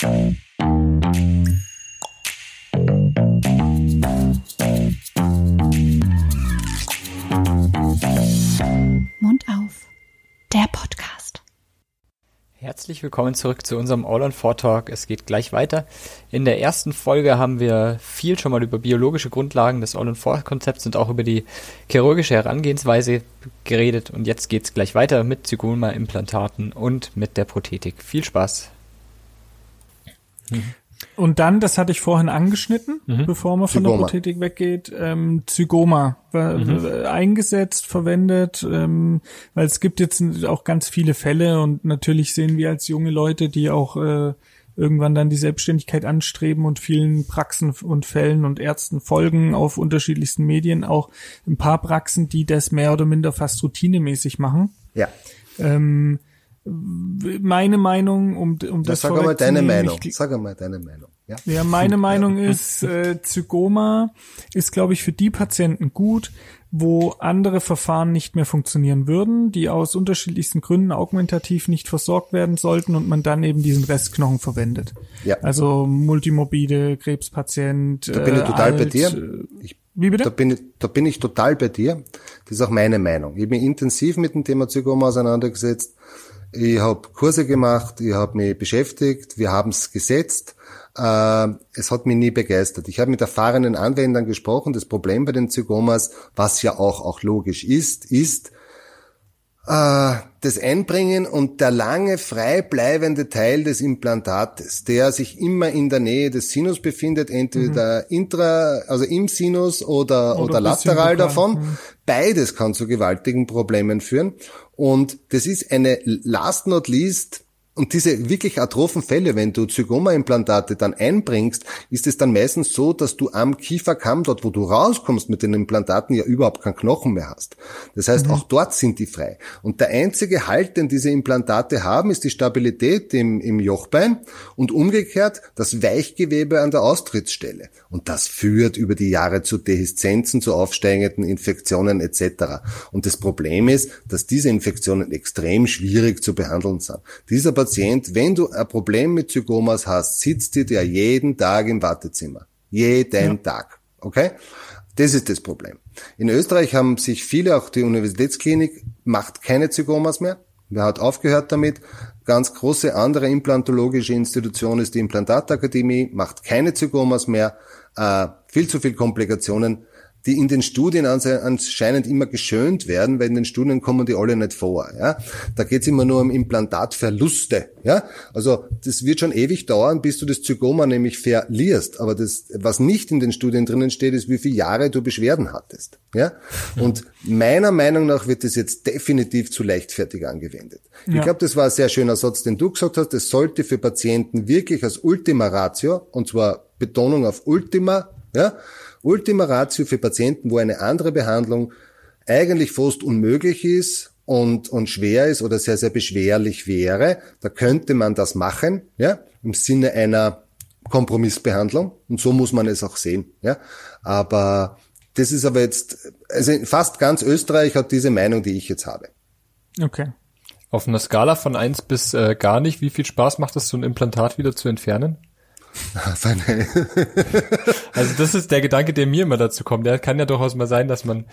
Mund auf. Der Podcast. Herzlich willkommen zurück zu unserem All on 4 Talk. Es geht gleich weiter. In der ersten Folge haben wir viel schon mal über biologische Grundlagen des All on 4 Konzepts und auch über die chirurgische Herangehensweise geredet. Und jetzt geht's gleich weiter mit Zygoma-Implantaten und mit der Prothetik. Viel Spaß. Und dann, das hatte ich vorhin angeschnitten, Mhm. bevor man von Zygoma. der Prothetik weggeht, ähm, Zygoma Mhm. eingesetzt, verwendet, ähm, weil es gibt jetzt auch ganz viele Fälle und natürlich sehen wir als junge Leute, die auch äh, irgendwann dann die Selbstständigkeit anstreben und vielen Praxen und Fällen und Ärzten folgen auf unterschiedlichsten Medien, auch ein paar Praxen, die das mehr oder minder fast routinemäßig machen. Ja, Ähm, meine Meinung, um, um das das sag einmal deine Meinung. ich- Sag einmal deine Meinung. Ja. ja, meine Meinung ist, äh, Zygoma ist, glaube ich, für die Patienten gut, wo andere Verfahren nicht mehr funktionieren würden, die aus unterschiedlichsten Gründen augmentativ nicht versorgt werden sollten und man dann eben diesen Restknochen verwendet. Ja. Also multimorbide, Krebspatient. Da bin ich äh, total bei alt, dir. äh, Ich, Wie bitte? Da bin, ich, da bin ich total bei dir. Das ist auch meine Meinung. Ich habe mich intensiv mit dem Thema Zygoma auseinandergesetzt. Ich habe Kurse gemacht, ich habe mich beschäftigt, wir haben es gesetzt. Äh, es hat mich nie begeistert. Ich habe mit erfahrenen Anwendern gesprochen. Das Problem bei den Zygomas, was ja auch, auch logisch ist, ist, äh, das Einbringen und der lange frei bleibende Teil des Implantates, der sich immer in der Nähe des Sinus befindet, entweder intra, also im Sinus oder, Oder oder, lateral davon. Beides kann zu gewaltigen Problemen führen. Und das ist eine last not least und diese wirklich atrophen Fälle, wenn du Zygoma-Implantate dann einbringst, ist es dann meistens so, dass du am Kieferkamm, dort wo du rauskommst mit den Implantaten, ja überhaupt keinen Knochen mehr hast. Das heißt, auch dort sind die frei. Und der einzige Halt, den diese Implantate haben, ist die Stabilität im, im Jochbein und umgekehrt das Weichgewebe an der Austrittsstelle. Und das führt über die Jahre zu Dehiszenzen, zu aufsteigenden Infektionen etc. Und das Problem ist, dass diese Infektionen extrem schwierig zu behandeln sind. Dieser Patient, wenn du ein Problem mit Zygomas hast, sitzt dir der jeden Tag im Wartezimmer. Jeden Tag. Okay? Das ist das Problem. In Österreich haben sich viele, auch die Universitätsklinik, macht keine Zygomas mehr. Wer hat aufgehört damit? Ganz große andere implantologische Institution ist die Implantatakademie, macht keine Zygomas mehr, äh, viel zu viel Komplikationen, die in den Studien anscheinend immer geschönt werden, weil in den Studien kommen die alle nicht vor. Ja? Da geht's immer nur um Implantatverluste. Ja? Also das wird schon ewig dauern, bis du das Zygoma nämlich verlierst. Aber das, was nicht in den Studien drinnen steht, ist, wie viele Jahre du Beschwerden hattest. Ja? Und meiner Meinung nach wird das jetzt definitiv zu leichtfertig angewendet. Ich Ja. glaube, das war ein sehr schöner Satz, den du gesagt hast. Es sollte für Patienten wirklich als Ultima Ratio, und zwar Betonung auf Ultima, ja, Ultima Ratio für Patienten, wo eine andere Behandlung eigentlich fast unmöglich ist und, und schwer ist oder sehr, sehr beschwerlich wäre, da könnte man das machen, ja, im Sinne einer Kompromissbehandlung. Und so muss man es auch sehen, ja. Aber das ist aber jetzt, also fast ganz Österreich hat diese Meinung, die ich jetzt habe. Okay. Auf einer Skala von eins bis äh, gar nicht, wie viel Spaß macht es, so ein Implantat wieder zu entfernen? Also das ist der Gedanke, der mir immer dazu kommt. Der kann ja durchaus mal sein, dass man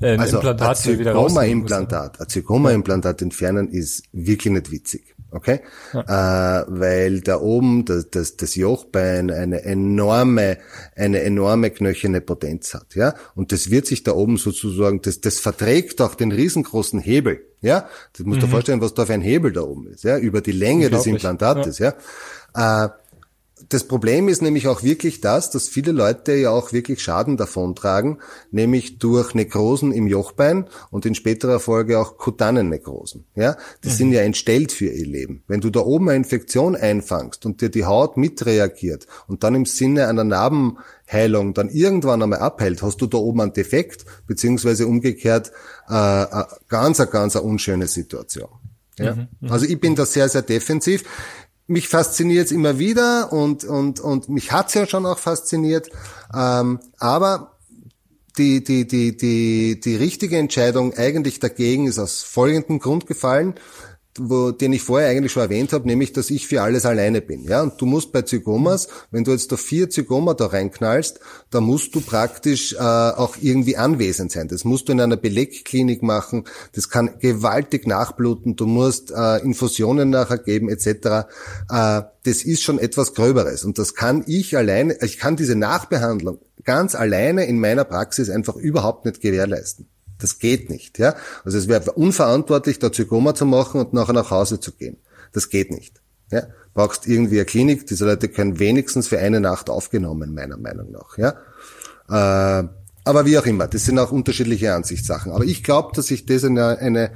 äh, ein Also Implantat ein wieder rausnehmen muss. Zygoma-Implantat, ein Zygoma-Implantat entfernen ist wirklich nicht witzig. Okay? Äh, weil da oben das, das, das Jochbein eine enorme, eine enorme knöcherne Potenz hat, ja. Und das wird sich da oben sozusagen, das, das verträgt auch den riesengroßen Hebel, ja. Das musst du dir vorstellen, was da für ein Hebel da oben ist, ja, über die Länge des. Implantates, ja. Äh, das Problem ist nämlich auch wirklich das, dass viele Leute ja auch wirklich Schaden davontragen, nämlich durch Nekrosen im Jochbein und in späterer Folge auch kutanen Nekrosen. Ja, die sind ja entstellt für ihr Leben. Wenn du da oben eine Infektion einfangst und dir die Haut mitreagiert und dann im Sinne einer Narbenheilung dann irgendwann einmal abhält, hast du da oben einen Defekt, beziehungsweise umgekehrt äh, äh, ganz, eine ganz eine unschöne Situation. Ja? Also ich bin da sehr, sehr defensiv mich fasziniert es immer wieder und, und, und mich hat's ja schon auch fasziniert. Ähm, aber die, die, die, die, die richtige Entscheidung eigentlich dagegen ist aus folgendem Grund gefallen. Wo, den ich vorher eigentlich schon erwähnt habe, nämlich, dass ich für alles alleine bin. Ja, und du musst bei Zygomas, wenn du jetzt da vier Zygoma da reinknallst, da musst du praktisch äh, auch irgendwie anwesend sein. Das musst du in einer Belegklinik machen. Das kann gewaltig nachbluten. Du musst äh, Infusionen nachher geben etc. Äh, das ist schon etwas Gröberes und das kann ich alleine. Ich kann diese Nachbehandlung ganz alleine in meiner Praxis einfach überhaupt nicht gewährleisten. Das geht nicht, ja. Also es wäre unverantwortlich, da Zygoma zu machen und nachher nach Hause zu gehen. Das geht nicht. Ja. Brauchst irgendwie eine Klinik. Diese Leute können wenigstens für eine Nacht aufgenommen, meiner Meinung nach, ja. Äh, aber wie auch immer, das sind auch unterschiedliche Ansichtssachen. Aber ich glaube, dass ich das eine, eine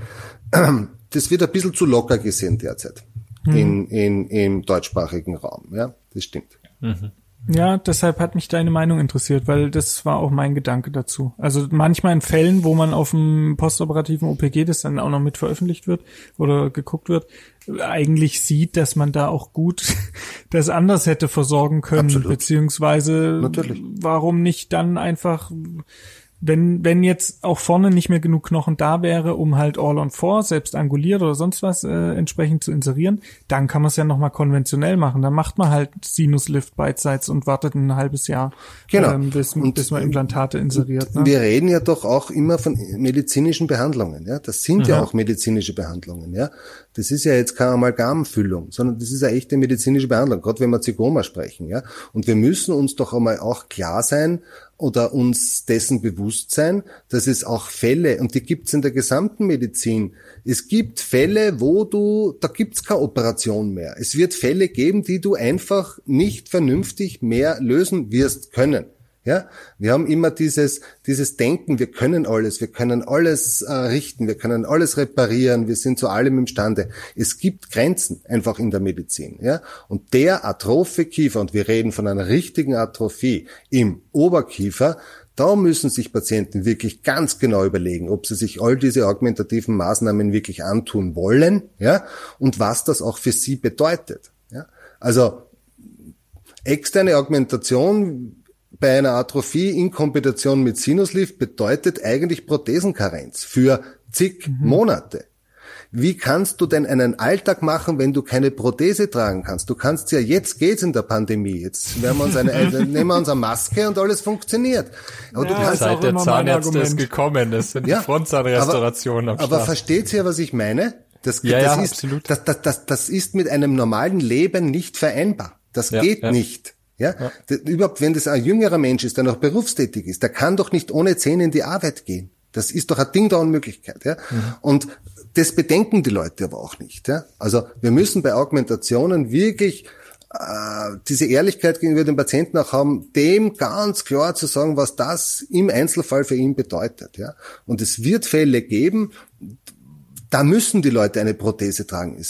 das wird ein bisschen zu locker gesehen derzeit mhm. in, in, im deutschsprachigen Raum. Ja, das stimmt. Mhm. Ja, deshalb hat mich deine Meinung interessiert, weil das war auch mein Gedanke dazu. Also manchmal in Fällen, wo man auf dem postoperativen OPG, das dann auch noch mit veröffentlicht wird oder geguckt wird, eigentlich sieht, dass man da auch gut das anders hätte versorgen können, Absolut. beziehungsweise Natürlich. warum nicht dann einfach wenn, wenn jetzt auch vorne nicht mehr genug Knochen da wäre, um halt All on Four, selbst anguliert oder sonst was äh, entsprechend zu inserieren, dann kann man es ja nochmal konventionell machen. Dann macht man halt Sinuslift beidseits und wartet ein halbes Jahr, genau. ähm, bis, und, bis man Implantate inseriert. Ne? Wir reden ja doch auch immer von medizinischen Behandlungen. Ja, Das sind mhm. ja auch medizinische Behandlungen. Ja, Das ist ja jetzt keine Amalgamfüllung, sondern das ist eine echte medizinische Behandlung, gerade wenn wir Zygoma sprechen. Ja, Und wir müssen uns doch einmal auch klar sein, oder uns dessen bewusst sein, dass es auch Fälle, und die gibt's in der gesamten Medizin, es gibt Fälle, wo du, da gibt's keine Operation mehr. Es wird Fälle geben, die du einfach nicht vernünftig mehr lösen wirst können. Ja, wir haben immer dieses, dieses Denken, wir können alles, wir können alles äh, richten, wir können alles reparieren, wir sind zu allem imstande. Es gibt Grenzen einfach in der Medizin. Ja, und der atrophe Kiefer, und wir reden von einer richtigen Atrophie im Oberkiefer, da müssen sich Patienten wirklich ganz genau überlegen, ob sie sich all diese augmentativen Maßnahmen wirklich antun wollen, ja, und was das auch für sie bedeutet. Ja, also externe Augmentation bei einer Atrophie in Kombination mit Sinuslift bedeutet eigentlich Prothesenkarenz für zig mhm. Monate. Wie kannst du denn einen Alltag machen, wenn du keine Prothese tragen kannst? Du kannst ja, jetzt geht's in der Pandemie. Jetzt werden wir uns eine, nehmen wir uns eine Maske und alles funktioniert. Aber ja, du kannst Seit der Zahnärzte ist gekommen, das sind ja, die Frontzahnrestaurationen am Start. Aber versteht ihr, was ich meine? Das, ja, das, ja, ist, das, das, das, das ist mit einem normalen Leben nicht vereinbar. Das geht nicht. Ja? ja. Überhaupt, wenn das ein jüngerer Mensch ist, der noch berufstätig ist, der kann doch nicht ohne Zähne in die Arbeit gehen. Das ist doch ein Ding der Unmöglichkeit. Ja? Mhm. Und das bedenken die Leute aber auch nicht. Ja? Also wir müssen bei Augmentationen wirklich äh, diese Ehrlichkeit gegenüber dem Patienten auch haben, dem ganz klar zu sagen, was das im Einzelfall für ihn bedeutet. Ja? Und es wird Fälle geben, da müssen die Leute eine Prothese tragen.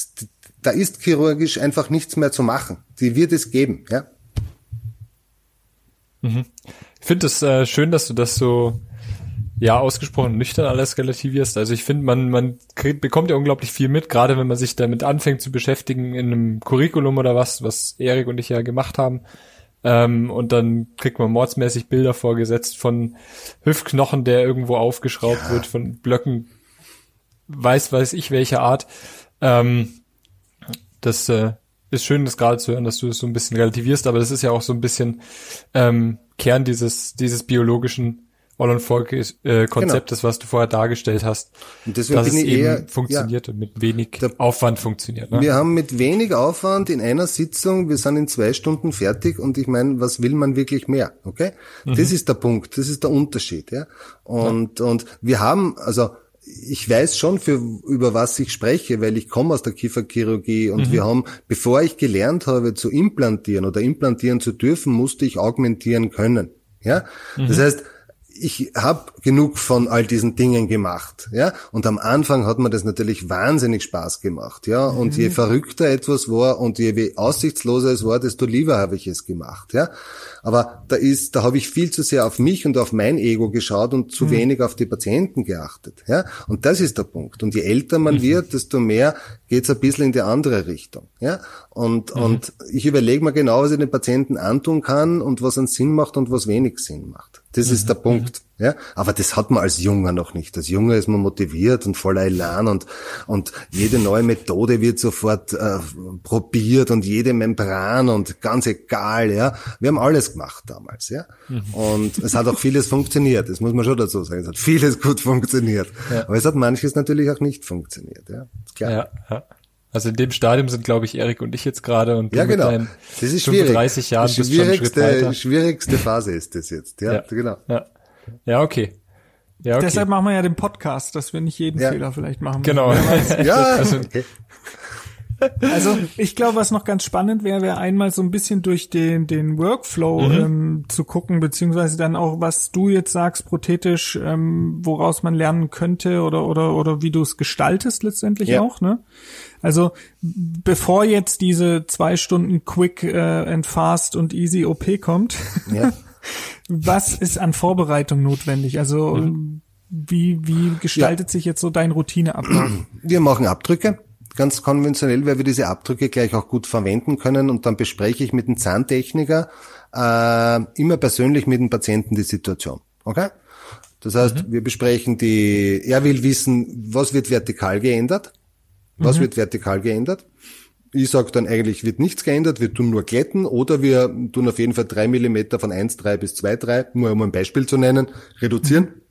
Da ist chirurgisch einfach nichts mehr zu machen. Die wird es geben. Ja? Mhm. Ich finde es äh, schön, dass du das so ja ausgesprochen nüchtern alles relativierst. Also ich finde, man man kriegt, bekommt ja unglaublich viel mit, gerade wenn man sich damit anfängt zu beschäftigen in einem Curriculum oder was, was Erik und ich ja gemacht haben. Ähm, und dann kriegt man mordsmäßig Bilder vorgesetzt von Hüftknochen, der irgendwo aufgeschraubt ja. wird, von Blöcken, weiß weiß ich welcher Art. Ähm, das äh, ist schön, das gerade zu hören, dass du es so ein bisschen relativierst, aber das ist ja auch so ein bisschen ähm, Kern dieses, dieses biologischen All-on-Folk-Konzeptes, äh, genau. was du vorher dargestellt hast. Und deswegen dass bin es ich eben eher, funktioniert ja, und mit wenig der, Aufwand funktioniert. Ne? Wir haben mit wenig Aufwand in einer Sitzung, wir sind in zwei Stunden fertig und ich meine, was will man wirklich mehr? Okay? Mhm. Das ist der Punkt, das ist der Unterschied. Ja? Und, ja. und wir haben, also ich weiß schon, für, über was ich spreche, weil ich komme aus der Kieferchirurgie und mhm. wir haben, bevor ich gelernt habe zu implantieren oder implantieren zu dürfen, musste ich augmentieren können. Ja, mhm. das heißt, ich habe genug von all diesen Dingen gemacht, ja. Und am Anfang hat mir das natürlich wahnsinnig Spaß gemacht, ja. Und mhm. je verrückter etwas war und je aussichtsloser es war, desto lieber habe ich es gemacht, ja. Aber da ist, da habe ich viel zu sehr auf mich und auf mein Ego geschaut und zu mhm. wenig auf die Patienten geachtet, ja. Und das ist der Punkt. Und je älter man mhm. wird, desto mehr geht's ein bisschen in die andere Richtung, ja. Und mhm. und ich überlege mir genau, was ich den Patienten antun kann und was einen Sinn macht und was wenig Sinn macht. Das ist der Punkt. Ja, aber das hat man als Junger noch nicht. Als Junger ist man motiviert und voller Elan und, und jede neue Methode wird sofort äh, probiert und jede Membran und ganz egal, ja. Wir haben alles gemacht damals, ja. Und es hat auch vieles funktioniert. Das muss man schon dazu sagen. Es hat vieles gut funktioniert. Ja. Aber es hat manches natürlich auch nicht funktioniert, ja. Klar. Ja, ja. Also in dem Stadium sind, glaube ich, Erik und ich jetzt gerade und du Ja, genau. mit deinen Das ist schwierig. 35 Jahren die bist schon einen Schritt schwierigste, weiter. schwierigste Phase ist das jetzt. Ja, genau. Ja. ja, okay. Ja, okay. Deshalb machen wir ja den Podcast, dass wir nicht jeden Ja. Fehler vielleicht machen. genau. Ja, Also- okay. Also ich glaube, was noch ganz spannend wäre, wäre einmal so ein bisschen durch den, den Workflow Mhm. ähm, zu gucken, beziehungsweise dann auch, was du jetzt sagst, prothetisch, ähm, woraus man lernen könnte oder oder oder wie du es gestaltest letztendlich Ja. auch, ne? Also bevor jetzt diese zwei Stunden Quick äh, and Fast und Easy OP kommt, Ja. was ist an Vorbereitung notwendig? Also Mhm. wie wie gestaltet sich jetzt so dein Routineablauf? Wir machen Abdrücke, ganz konventionell, weil wir diese Abdrücke gleich auch gut verwenden können und dann bespreche ich mit dem Zahntechniker äh, immer persönlich mit dem Patienten die Situation. Okay? Das heißt, wir besprechen die, er will wissen, was wird vertikal geändert, was wird vertikal geändert. Ich sage dann eigentlich wird nichts geändert, wir tun nur glätten oder wir tun auf jeden Fall drei Millimeter von 1,3 bis 2,3, nur um ein Beispiel zu nennen, reduzieren.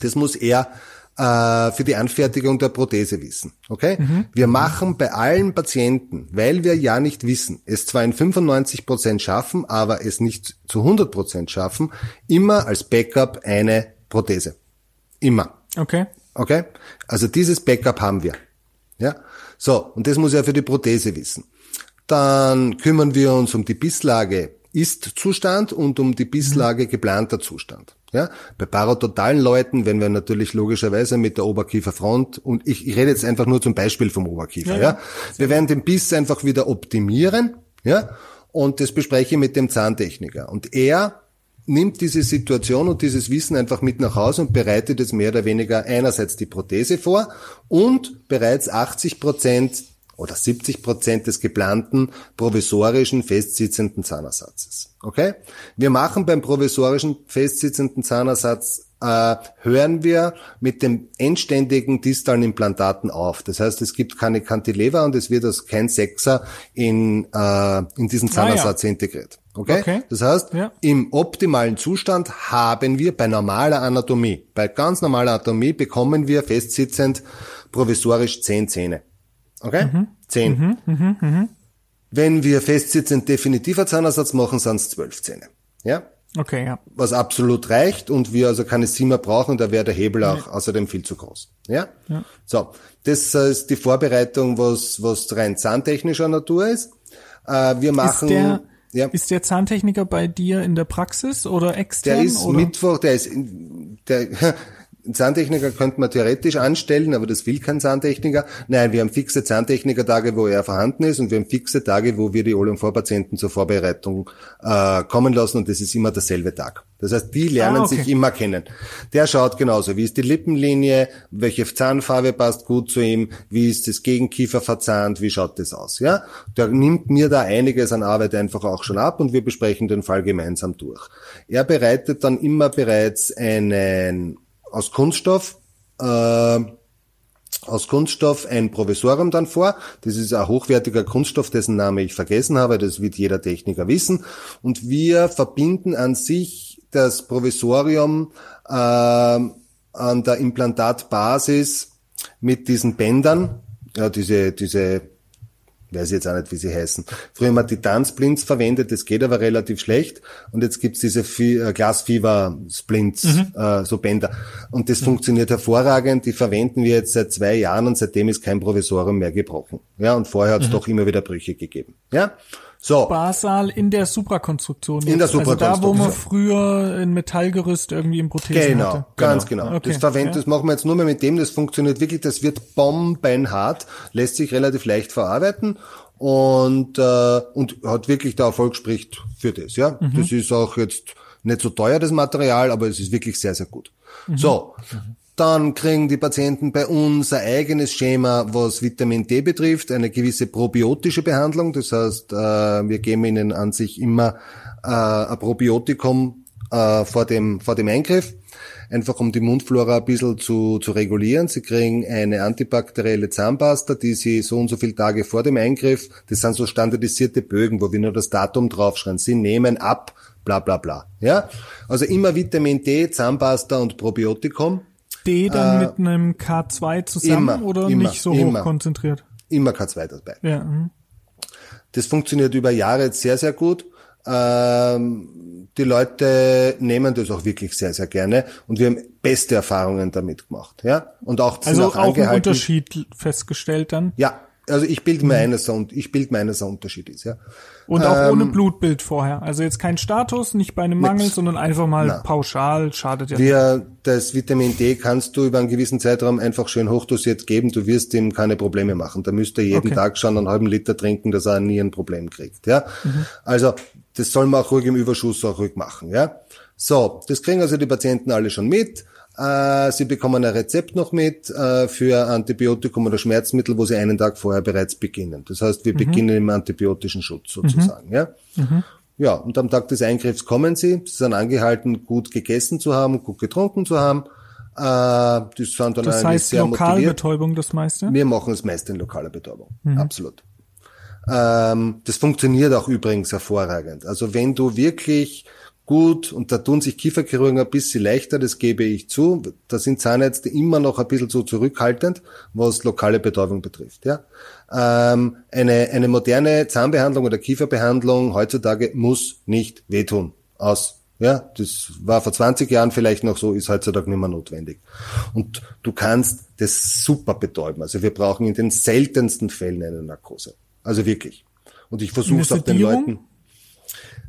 Das muss er äh, für die Anfertigung der Prothese wissen. Okay? Wir machen bei allen Patienten, weil wir ja nicht wissen, es zwar in 95 Prozent schaffen, aber es nicht zu 100 Prozent schaffen, immer als Backup eine Prothese. Immer. Okay. Okay? Also dieses Backup haben wir. Ja? So, und das muss er für die Prothese wissen. Dann kümmern wir uns um die Bisslage Ist-Zustand und um die Bisslage geplanter Zustand. Ja? Bei parototalen Leuten, wenn wir natürlich logischerweise mit der Oberkieferfront, und ich, ich rede jetzt einfach nur zum Beispiel vom Oberkiefer, ja, wir werden den Biss einfach wieder optimieren, ja, und das bespreche ich mit dem Zahntechniker. Und er nimmt diese Situation und dieses Wissen einfach mit nach Hause und bereitet jetzt mehr oder weniger einerseits die Prothese vor und bereits 80 Prozent oder 70 Prozent des geplanten provisorischen festsitzenden Zahnersatzes. Okay? Wir machen beim provisorischen festsitzenden Zahnersatz äh, hören wir mit dem endständigen distalen Implantaten auf. Das heißt, es gibt keine Cantilever und es wird als kein Sechser in, äh, in diesen Zahnersatz integriert. Okay? Okay. Das heißt, Ja. im optimalen Zustand haben wir bei normaler Anatomie, bei ganz normaler Anatomie bekommen wir festsitzend provisorisch zehn Zähne. Okay? Zehn. Wenn wir festsitzend definitiver Zahnersatz machen, sind es zwölf Zähne. Ja? Okay, ja. Was absolut reicht und wir also keine Siemer brauchen, da wäre der Hebel auch außerdem viel zu groß. Ja? So. Das ist die Vorbereitung, was, was rein zahntechnischer Natur ist. Äh, wir machen, Ist der, ja. ist der Zahntechniker bei dir in der Praxis oder extern? Der ist oder? Mittwoch, der ist, in- der, einen Zahntechniker könnte man theoretisch anstellen, aber das will kein Zahntechniker. Nein, wir haben fixe Zahntechniker-Tage, wo er vorhanden ist und wir haben fixe Tage, wo wir die Vorpatienten zur Vorbereitung äh, kommen lassen und das ist immer derselbe Tag. Das heißt, die lernen Ah, okay. sich immer kennen. Der schaut genauso, wie ist die Lippenlinie, welche Zahnfarbe passt gut zu ihm, wie ist das Gegenkiefer verzahnt, wie schaut das aus, ja? Der nimmt mir da einiges an Arbeit einfach auch schon ab und wir besprechen den Fall gemeinsam durch. Er bereitet dann immer bereits einen aus Kunststoff äh, aus Kunststoff ein Provisorium dann vor. Das ist ein hochwertiger Kunststoff, dessen Name ich vergessen habe. Das wird jeder Techniker wissen. Und wir verbinden an sich das Provisorium äh, an der Implantatbasis mit diesen Bändern. Ja, diese, diese weiß jetzt auch nicht, wie sie heißen. Früher haben wir Titan-Splints verwendet, das geht aber relativ schlecht. Und jetzt gibt's diese äh, Glasfieber-Splints, äh, so Bänder. Und das funktioniert hervorragend. Die verwenden wir jetzt seit zwei Jahren und seitdem ist kein Provisorium mehr gebrochen. Ja, und vorher hat's doch immer wieder Brüche gegeben. Ja, so. Basal in der Suprakonstruktion. In der jetzt. Also da, wo man Suprakonstruktion. früher ein Metallgerüst irgendwie im Prothesen Genau, hatte. ganz genau. Okay, Das verwenden, ja. das machen wir jetzt nur mehr mit dem, das funktioniert wirklich, das wird bombenhart, lässt sich relativ leicht verarbeiten und, äh, und hat wirklich der Erfolg spricht für das, ja. Mhm. Das ist auch jetzt nicht so teuer, das Material, aber es ist wirklich sehr, sehr gut. Mhm. So. Dann kriegen die Patienten bei uns ein eigenes Schema, was Vitamin D betrifft, eine gewisse probiotische Behandlung. Das heißt, äh, wir geben ihnen an sich immer äh, ein Probiotikum äh, vor dem vor dem Eingriff, einfach um die Mundflora ein bisschen zu, zu regulieren. Sie kriegen eine antibakterielle Zahnpasta, die sie so und so viele Tage vor dem Eingriff, das sind so standardisierte Bögen, wo wir nur das Datum draufschreiben. Sie nehmen ab, bla bla bla. Ja, also immer Vitamin D, Zahnpasta und Probiotikum. D dann äh, mit einem K2 zusammen immer, oder immer, nicht so immer. hoch konzentriert? Immer K2 dabei. Ja. mhm. Das funktioniert über Jahre jetzt sehr, sehr gut. Ähm, die Leute nehmen das auch wirklich sehr, sehr gerne und wir haben beste Erfahrungen damit gemacht. Ja? Und auch, Also auch auch einen. Unterschied festgestellt dann. Ja, also ich bilde mir ein, dass er, ich bilde mir ein, dass er Unterschied ist. Ja? Und auch Ähm, ohne Blutbild vorher. Also jetzt kein Status, nicht bei einem Mangel, Nix. sondern einfach mal Na. pauschal, schadet ja. Wir, das Vitamin D kannst du über einen gewissen Zeitraum einfach schön hochdosiert geben. Du wirst ihm keine Probleme machen. Da müsste er jeden Okay. Tag schon einen halben Liter trinken, dass er nie ein Problem kriegt. Ja, Mhm. also das soll man auch ruhig im Überschuss auch ruhig machen. Ja, so das kriegen also die Patienten alle schon mit. Äh, Sie bekommen ein Rezept noch mit äh, für Antibiotikum oder Schmerzmittel, wo Sie einen Tag vorher bereits beginnen. Das heißt, wir beginnen im antibiotischen Schutz sozusagen. Ja. Ja, und am Tag des Eingriffs kommen sie. Sie sind angehalten, gut gegessen zu haben, gut getrunken zu haben. Äh, die sind dann Das heißt sehr motiviert. Lokalbetäubung das meiste? Wir machen es meist in lokaler Betäubung. Absolut. Ähm, das funktioniert auch übrigens hervorragend. Also wenn du wirklich gut, und da tun sich Kieferchirurgen ein bisschen leichter, das gebe ich zu, da sind Zahnärzte immer noch ein bisschen so zurückhaltend, was lokale Betäubung betrifft. Ja? Ähm, eine, eine moderne Zahnbehandlung oder Kieferbehandlung heutzutage muss nicht wehtun. Aus ja, das war vor 20 Jahren vielleicht noch so, ist heutzutage nicht mehr notwendig. Und du kannst das super betäuben. Also wir brauchen in den seltensten Fällen eine Narkose. Also wirklich. Und ich versuche es auch den? Leuten.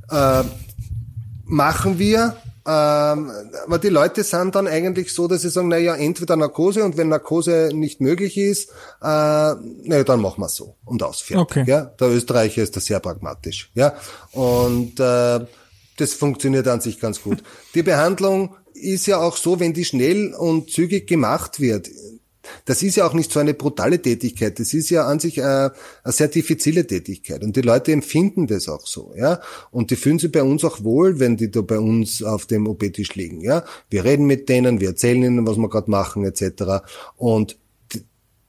Äh, machen wir. Ähm, aber die Leute sind dann eigentlich so, dass sie sagen, na ja, entweder Narkose und wenn Narkose nicht möglich ist, äh, na dann machen wir so und aus fertig. Okay. Ja, der Österreicher ist da sehr pragmatisch. Ja, und äh, das funktioniert an sich ganz gut. Die Behandlung ist ja auch so, wenn die schnell und zügig gemacht wird. Das ist ja auch nicht so eine brutale Tätigkeit. Das ist ja an sich äh, eine sehr diffizile Tätigkeit. Und die Leute empfinden das auch so, ja. Und die fühlen sich bei uns auch wohl, wenn die da bei uns auf dem OP-Tisch liegen, ja. Wir reden mit denen, wir erzählen ihnen, was wir gerade machen, etc. Und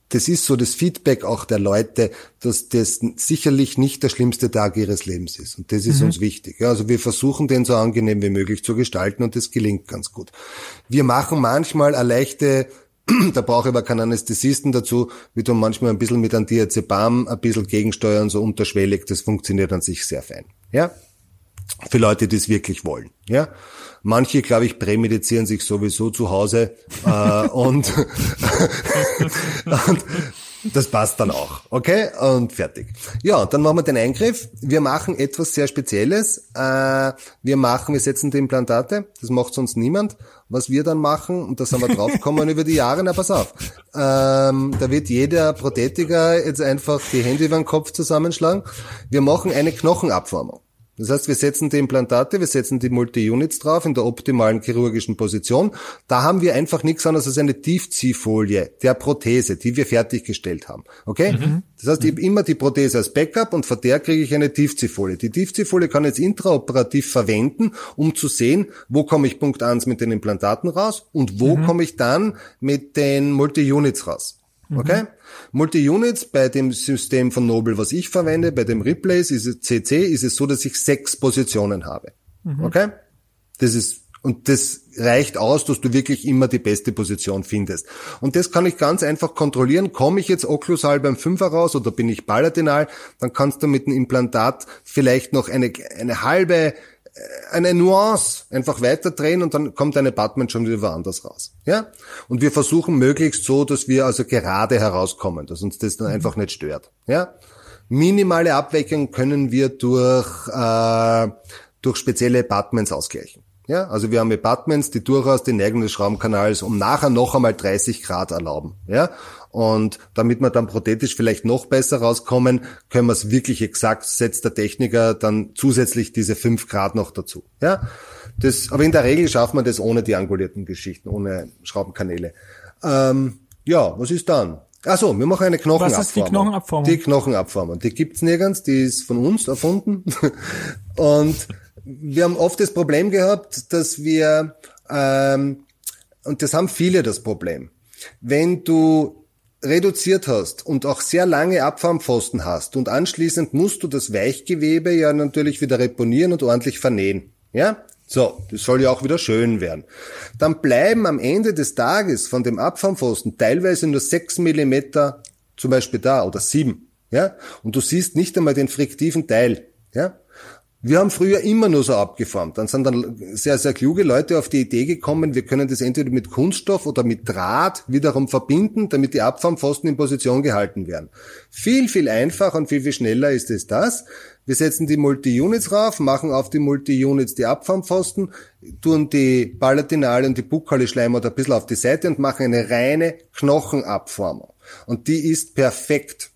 das ist so das Feedback auch der Leute, dass das sicherlich nicht der schlimmste Tag ihres Lebens ist. Und das ist uns wichtig. Ja, also wir versuchen den so angenehm wie möglich zu gestalten und das gelingt ganz gut. Wir machen manchmal eine leichte da brauche ich aber keinen Anästhesisten dazu. Wir tun manchmal ein bisschen mit einem Diazepam ein bisschen gegensteuern, so unterschwellig. Das funktioniert an sich sehr fein. Ja? Für Leute, die es wirklich wollen. Ja? Manche, glaube ich, prämedizieren sich sowieso zu Hause äh, und, und das passt dann auch. Okay? Und fertig. Ja, dann machen wir den Eingriff. Wir machen etwas sehr Spezielles. Äh, wir machen, wir setzen die Implantate. Das macht sonst niemand. Was wir dann machen, und da sind wir draufgekommen über die Jahre, na pass auf. Ähm, da wird jeder Prothetiker jetzt einfach die Hände über den Kopf zusammenschlagen. Wir machen eine Knochenabformung. Das heißt, wir setzen die Implantate, wir setzen die Multi-Units drauf in der optimalen chirurgischen Position. Da haben wir einfach nichts anderes als eine Tiefziehfolie der Prothese, die wir fertiggestellt haben. Okay? Das heißt, ich habe immer die Prothese als Backup und von der kriege ich eine Tiefziehfolie. Die Tiefziehfolie kann ich jetzt intraoperativ verwenden, um zu sehen, wo komme ich Punkt 1 mit den Implantaten raus und wo komme ich dann mit den Multi-Units raus. Okay? Multi-Units bei dem System von Noble, was ich verwende, bei dem Replace ist es CC, ist es so, dass ich sechs Positionen habe. Okay? Das ist, und das reicht aus, dass du wirklich immer die beste Position findest. Und das kann ich ganz einfach kontrollieren. Komme ich jetzt okklusal beim Fünfer raus oder bin ich palatinal, dann kannst du mit dem Implantat vielleicht noch eine, eine halbe eine Nuance einfach weiterdrehen und dann kommt ein Apartment schon wieder woanders raus. Ja? Und wir versuchen möglichst so, dass wir also gerade herauskommen, dass uns das dann einfach nicht stört. Ja? Minimale Abweichung können wir durch, äh, durch spezielle Apartments ausgleichen. Ja, also wir haben Apartments, die durchaus die Neigung des Schraubenkanals um nachher noch einmal 30 Grad erlauben. Ja, und damit wir dann prothetisch vielleicht noch besser rauskommen, können wir es wirklich exakt, setzt der Techniker dann zusätzlich diese 5 Grad noch dazu. Ja, das, aber in der Regel schafft man das ohne die angulierten Geschichten, ohne Schraubenkanäle. Ähm, ja, was ist dann? Ach so, wir machen eine Knochenabformung. Was ist die Knochenabformung? Die Knochenabformung. Die gibt's nirgends, die ist von uns erfunden. Und wir haben oft das Problem gehabt, dass wir, ähm, und das haben viele das Problem, wenn du reduziert hast und auch sehr lange Abfahmpfosten hast und anschließend musst du das Weichgewebe ja natürlich wieder reponieren und ordentlich vernähen. Ja? So, das soll ja auch wieder schön werden. Dann bleiben am Ende des Tages von dem Abfahmpfosten teilweise nur sechs Millimeter zum Beispiel da oder sieben. Ja? Und du siehst nicht einmal den friktiven Teil. Ja? Wir haben früher immer nur so abgeformt. Dann sind dann sehr, sehr kluge Leute auf die Idee gekommen, wir können das entweder mit Kunststoff oder mit Draht wiederum verbinden, damit die Abformpfosten in Position gehalten werden. Viel, viel einfacher und viel, viel schneller ist es das. Wir setzen die Multi-Units rauf, machen auf die Multi-Units die Abformpfosten, tun die Palatinale und die bukale Schleimhaut ein bisschen auf die Seite und machen eine reine Knochenabformung. Und die ist perfekt,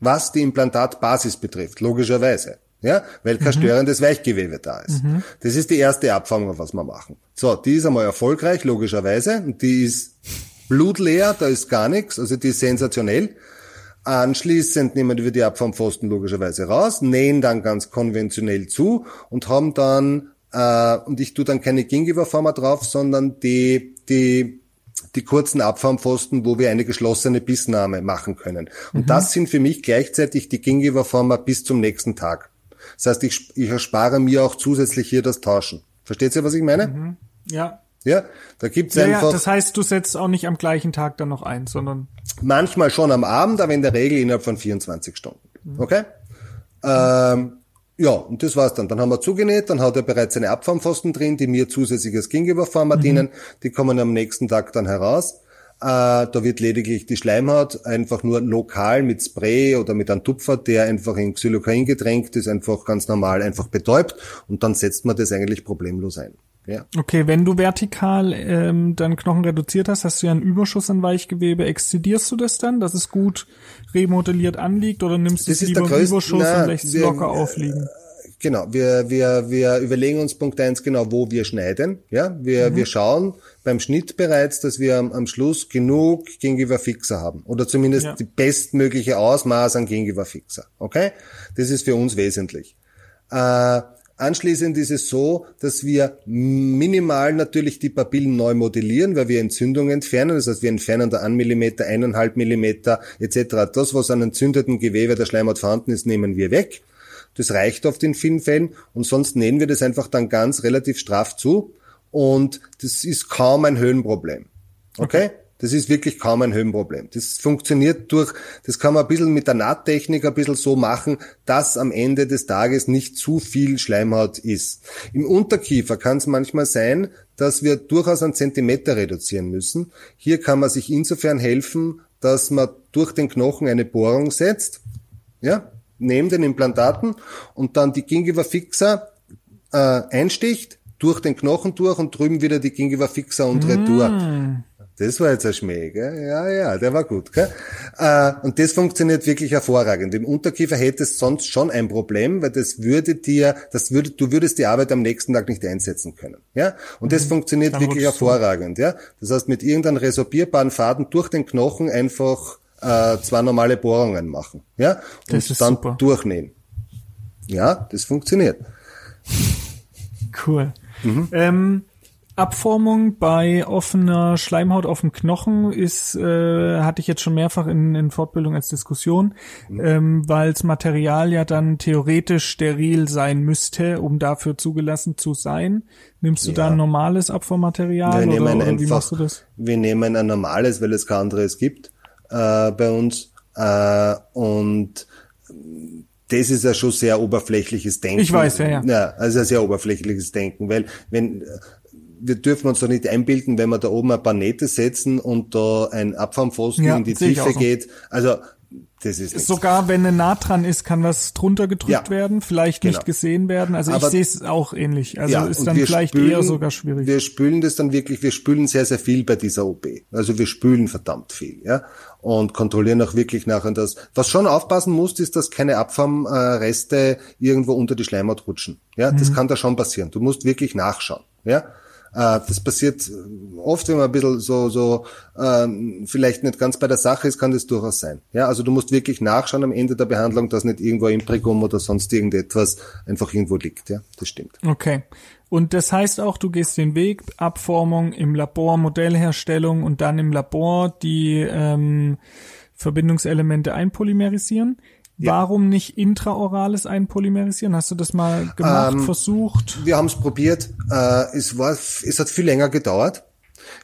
was die Implantatbasis betrifft, logischerweise ja, weil kein mhm. störendes Weichgewebe da ist. Mhm. Das ist die erste Abformung, was wir machen. So, die ist einmal erfolgreich, logischerweise, und die ist blutleer, da ist gar nichts, also die ist sensationell. Anschließend nehmen wir die Abformpfosten logischerweise raus, nähen dann ganz konventionell zu und haben dann, äh, und ich tue dann keine Gingiva-Former drauf, sondern die, die die kurzen Abformpfosten, wo wir eine geschlossene Bissnahme machen können. Und mhm. das sind für mich gleichzeitig die Gingiva-Former bis zum nächsten Tag. Das heißt, ich, ich erspare mir auch zusätzlich hier das Tauschen. Versteht ihr, was ich meine? Mhm. Ja. Ja, da gibt's ja, einfach. Ja, das heißt, du setzt auch nicht am gleichen Tag dann noch ein, sondern manchmal schon am Abend, aber in der Regel innerhalb von 24 Stunden. Mhm. Okay? Ähm, ja, und das war's dann. Dann haben wir zugenäht, dann hat er bereits eine Abformpfosten drin, die mir zusätzliches Gingiva-Format mhm. dienen. Die kommen am nächsten Tag dann heraus. Äh, da wird lediglich die Schleimhaut einfach nur lokal mit Spray oder mit einem Tupfer, der einfach in Xylocain getränkt ist, einfach ganz normal einfach betäubt und dann setzt man das eigentlich problemlos ein. Ja. Okay, wenn du vertikal ähm, dann Knochen reduziert hast, hast du ja einen Überschuss an Weichgewebe. Exzidierst du das dann, dass es gut remodelliert anliegt oder nimmst du es lieber im Überschuss na, und lässt es locker aufliegen? Genau, wir, wir, wir überlegen uns Punkt eins genau, wo wir schneiden. Ja, wir, mhm. wir schauen beim Schnitt bereits, dass wir am, am Schluss genug Gingiva Fixer haben. Oder zumindest ja. die bestmögliche Ausmaß an Gingiva Fixer. Okay? Das ist für uns wesentlich. Äh, Anschließend ist es so, dass wir minimal natürlich die Papillen neu modellieren, weil wir Entzündungen entfernen. Das heißt, wir entfernen da ein Millimeter, eineinhalb Millimeter etc. Das, was an entzündeten Gewebe der Schleimhaut vorhanden ist, nehmen wir weg. Das reicht oft in vielen Fällen und sonst nähen wir das einfach dann ganz relativ straff zu und das ist kaum ein Höhenproblem. Okay? okay. Das ist wirklich kaum ein Höhenproblem. Das funktioniert durch, das kann man ein bisschen mit der Nahttechnik ein bisschen so machen, dass am Ende des Tages nicht zu viel Schleimhaut ist. Im Unterkiefer kann es manchmal sein, dass wir durchaus einen Zentimeter reduzieren müssen. Hier kann man sich insofern helfen, dass man durch den Knochen eine Bohrung setzt. Ja, neben den Implantaten und dann die Gingiva Fixer äh, einsticht, durch den Knochen durch und drüben wieder die Gingiva Fixer und Retour. Mm. Das war jetzt ein Schmäh, gell? Ja, ja, der war gut, gell? Äh, und das funktioniert wirklich hervorragend. Im Unterkiefer hättest sonst schon ein Problem, weil das würde dir, das würde, du würdest die Arbeit am nächsten Tag nicht einsetzen können, ja? Und das mhm. funktioniert Dann wirklich hervorragend, ja? Das heißt, mit irgendeinem resorbierbaren Faden durch den Knochen einfach äh, zwei normale Bohrungen machen, ja, und dann super. durchnähen. Ja, das funktioniert. Cool. Mhm. Ähm, Abformung bei offener Schleimhaut auf dem Knochen ist, äh, hatte ich jetzt schon mehrfach in, in Fortbildung als Diskussion, mhm. ähm, weil das Material ja dann theoretisch steril sein müsste, um dafür zugelassen zu sein. Nimmst du ja. da ein normales Abformmaterial wir oder, oder einfach, wie machst du das? Wir nehmen ein normales, weil es kein anderes gibt äh, bei uns. Äh, und das ist ja schon sehr oberflächliches Denken. Ich weiß, ja, ja. Ja, also sehr oberflächliches Denken, weil wenn wir dürfen uns doch nicht einbilden, wenn wir da oben ein paar Nähte setzen und da ein Abfahmpfosten ja, in die Tiefe so. geht. Also das ist nichts. Sogar wenn eine Naht dran ist, kann was drunter gedrückt ja, werden, vielleicht genau. nicht gesehen werden. Also Aber, ich sehe es auch ähnlich. Also ja, ist dann vielleicht spülen, eher sogar schwierig. Wir spülen das dann wirklich, wir spülen sehr, sehr viel bei dieser OP. Also wir spülen verdammt viel, ja. Und kontrollieren auch wirklich nachher das. Was schon aufpassen muss, ist, dass keine Abfarmreste irgendwo unter die Schleimhaut rutschen. Ja, mhm. das kann da schon passieren. Du musst wirklich nachschauen. Ja. Äh, das passiert oft, wenn man ein bisschen so, so ähm, vielleicht nicht ganz bei der Sache ist, kann das durchaus sein. Ja, also du musst wirklich nachschauen am Ende der Behandlung, dass nicht irgendwo im Prägum oder sonst irgendetwas einfach irgendwo liegt. Ja, das stimmt. Okay. Und das heißt auch, du gehst den Weg, Abformung im Labor, Modellherstellung und dann im Labor die ähm, Verbindungselemente einpolymerisieren. Ja. Warum nicht intraorales einpolymerisieren? Hast du das mal gemacht, ähm, versucht? Wir haben es probiert. Äh, es war, es hat viel länger gedauert.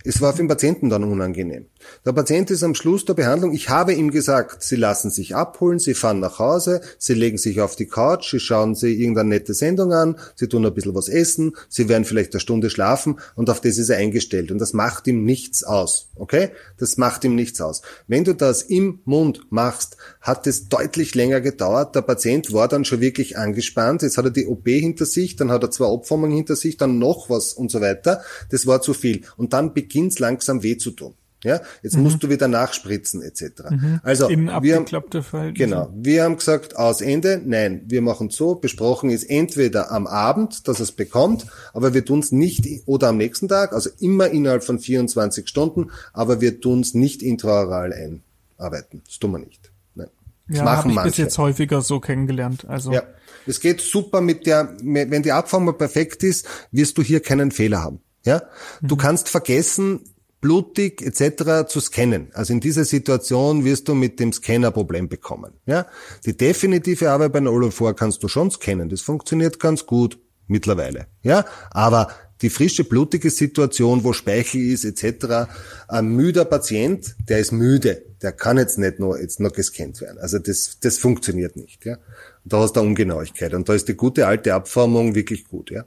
Es war für den Patienten dann unangenehm. Der Patient ist am Schluss der Behandlung, ich habe ihm gesagt, Sie lassen sich abholen, Sie fahren nach Hause, Sie legen sich auf die Couch, Sie schauen sich irgendeine nette Sendung an, Sie tun ein bisschen was essen, Sie werden vielleicht eine Stunde schlafen und auf das ist er eingestellt. Und das macht ihm nichts aus. Okay? Das macht ihm nichts aus. Wenn du das im Mund machst, hat es deutlich länger gedauert. Der Patient war dann schon wirklich angespannt. Jetzt hat er die OP hinter sich, dann hat er zwei Abformungen hinter sich, dann noch was und so weiter. Das war zu viel. Und dann beginnt es langsam weh zu tun. Ja, jetzt mhm. musst du wieder nachspritzen etc. Mhm. Also In wir haben, genau, wir haben gesagt aus Ende, nein, wir machen so. Besprochen ist entweder am Abend, dass es bekommt, aber wir tun es nicht oder am nächsten Tag, also immer innerhalb von 24 Stunden, aber wir tun es nicht intraoral einarbeiten. Das tun wir nicht. Nein. Das ja, habe ich manche. bis jetzt häufiger so kennengelernt. Also ja, es geht super mit der, wenn die Abformung perfekt ist, wirst du hier keinen Fehler haben. Ja, du mhm. kannst vergessen, blutig etc. zu scannen. Also in dieser Situation wirst du mit dem Scanner Problem bekommen. Ja? Die definitive Arbeit bei einer Olo4 kannst du schon scannen. Das funktioniert ganz gut mittlerweile. Ja, aber die frische blutige Situation, wo Speichel ist etc. Ein müder Patient, der ist müde, der kann jetzt nicht nur jetzt noch gescannt werden. Also das das funktioniert nicht. Ja, da hast du Ungenauigkeit und da ist die gute alte Abformung wirklich gut. Ja.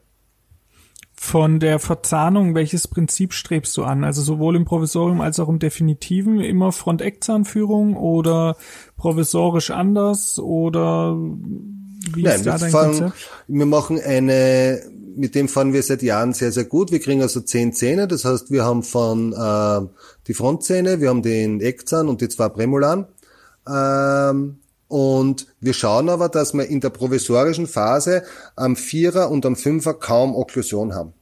Von der Verzahnung, welches Prinzip strebst du an? Also sowohl im Provisorium als auch im Definitiven immer Front-Eckzahnführung oder provisorisch anders oder wie Nein, ist da dein fahren, Konzept? Wir machen eine, mit dem fahren wir seit Jahren sehr, sehr gut. Wir kriegen also zehn Zähne, das heißt, wir haben von äh, die Frontzähne, wir haben den Eckzahn und die zwei Prämolaren. Ähm, und wir schauen aber, dass wir in der provisorischen Phase am Vierer und am Fünfer kaum Okklusion haben.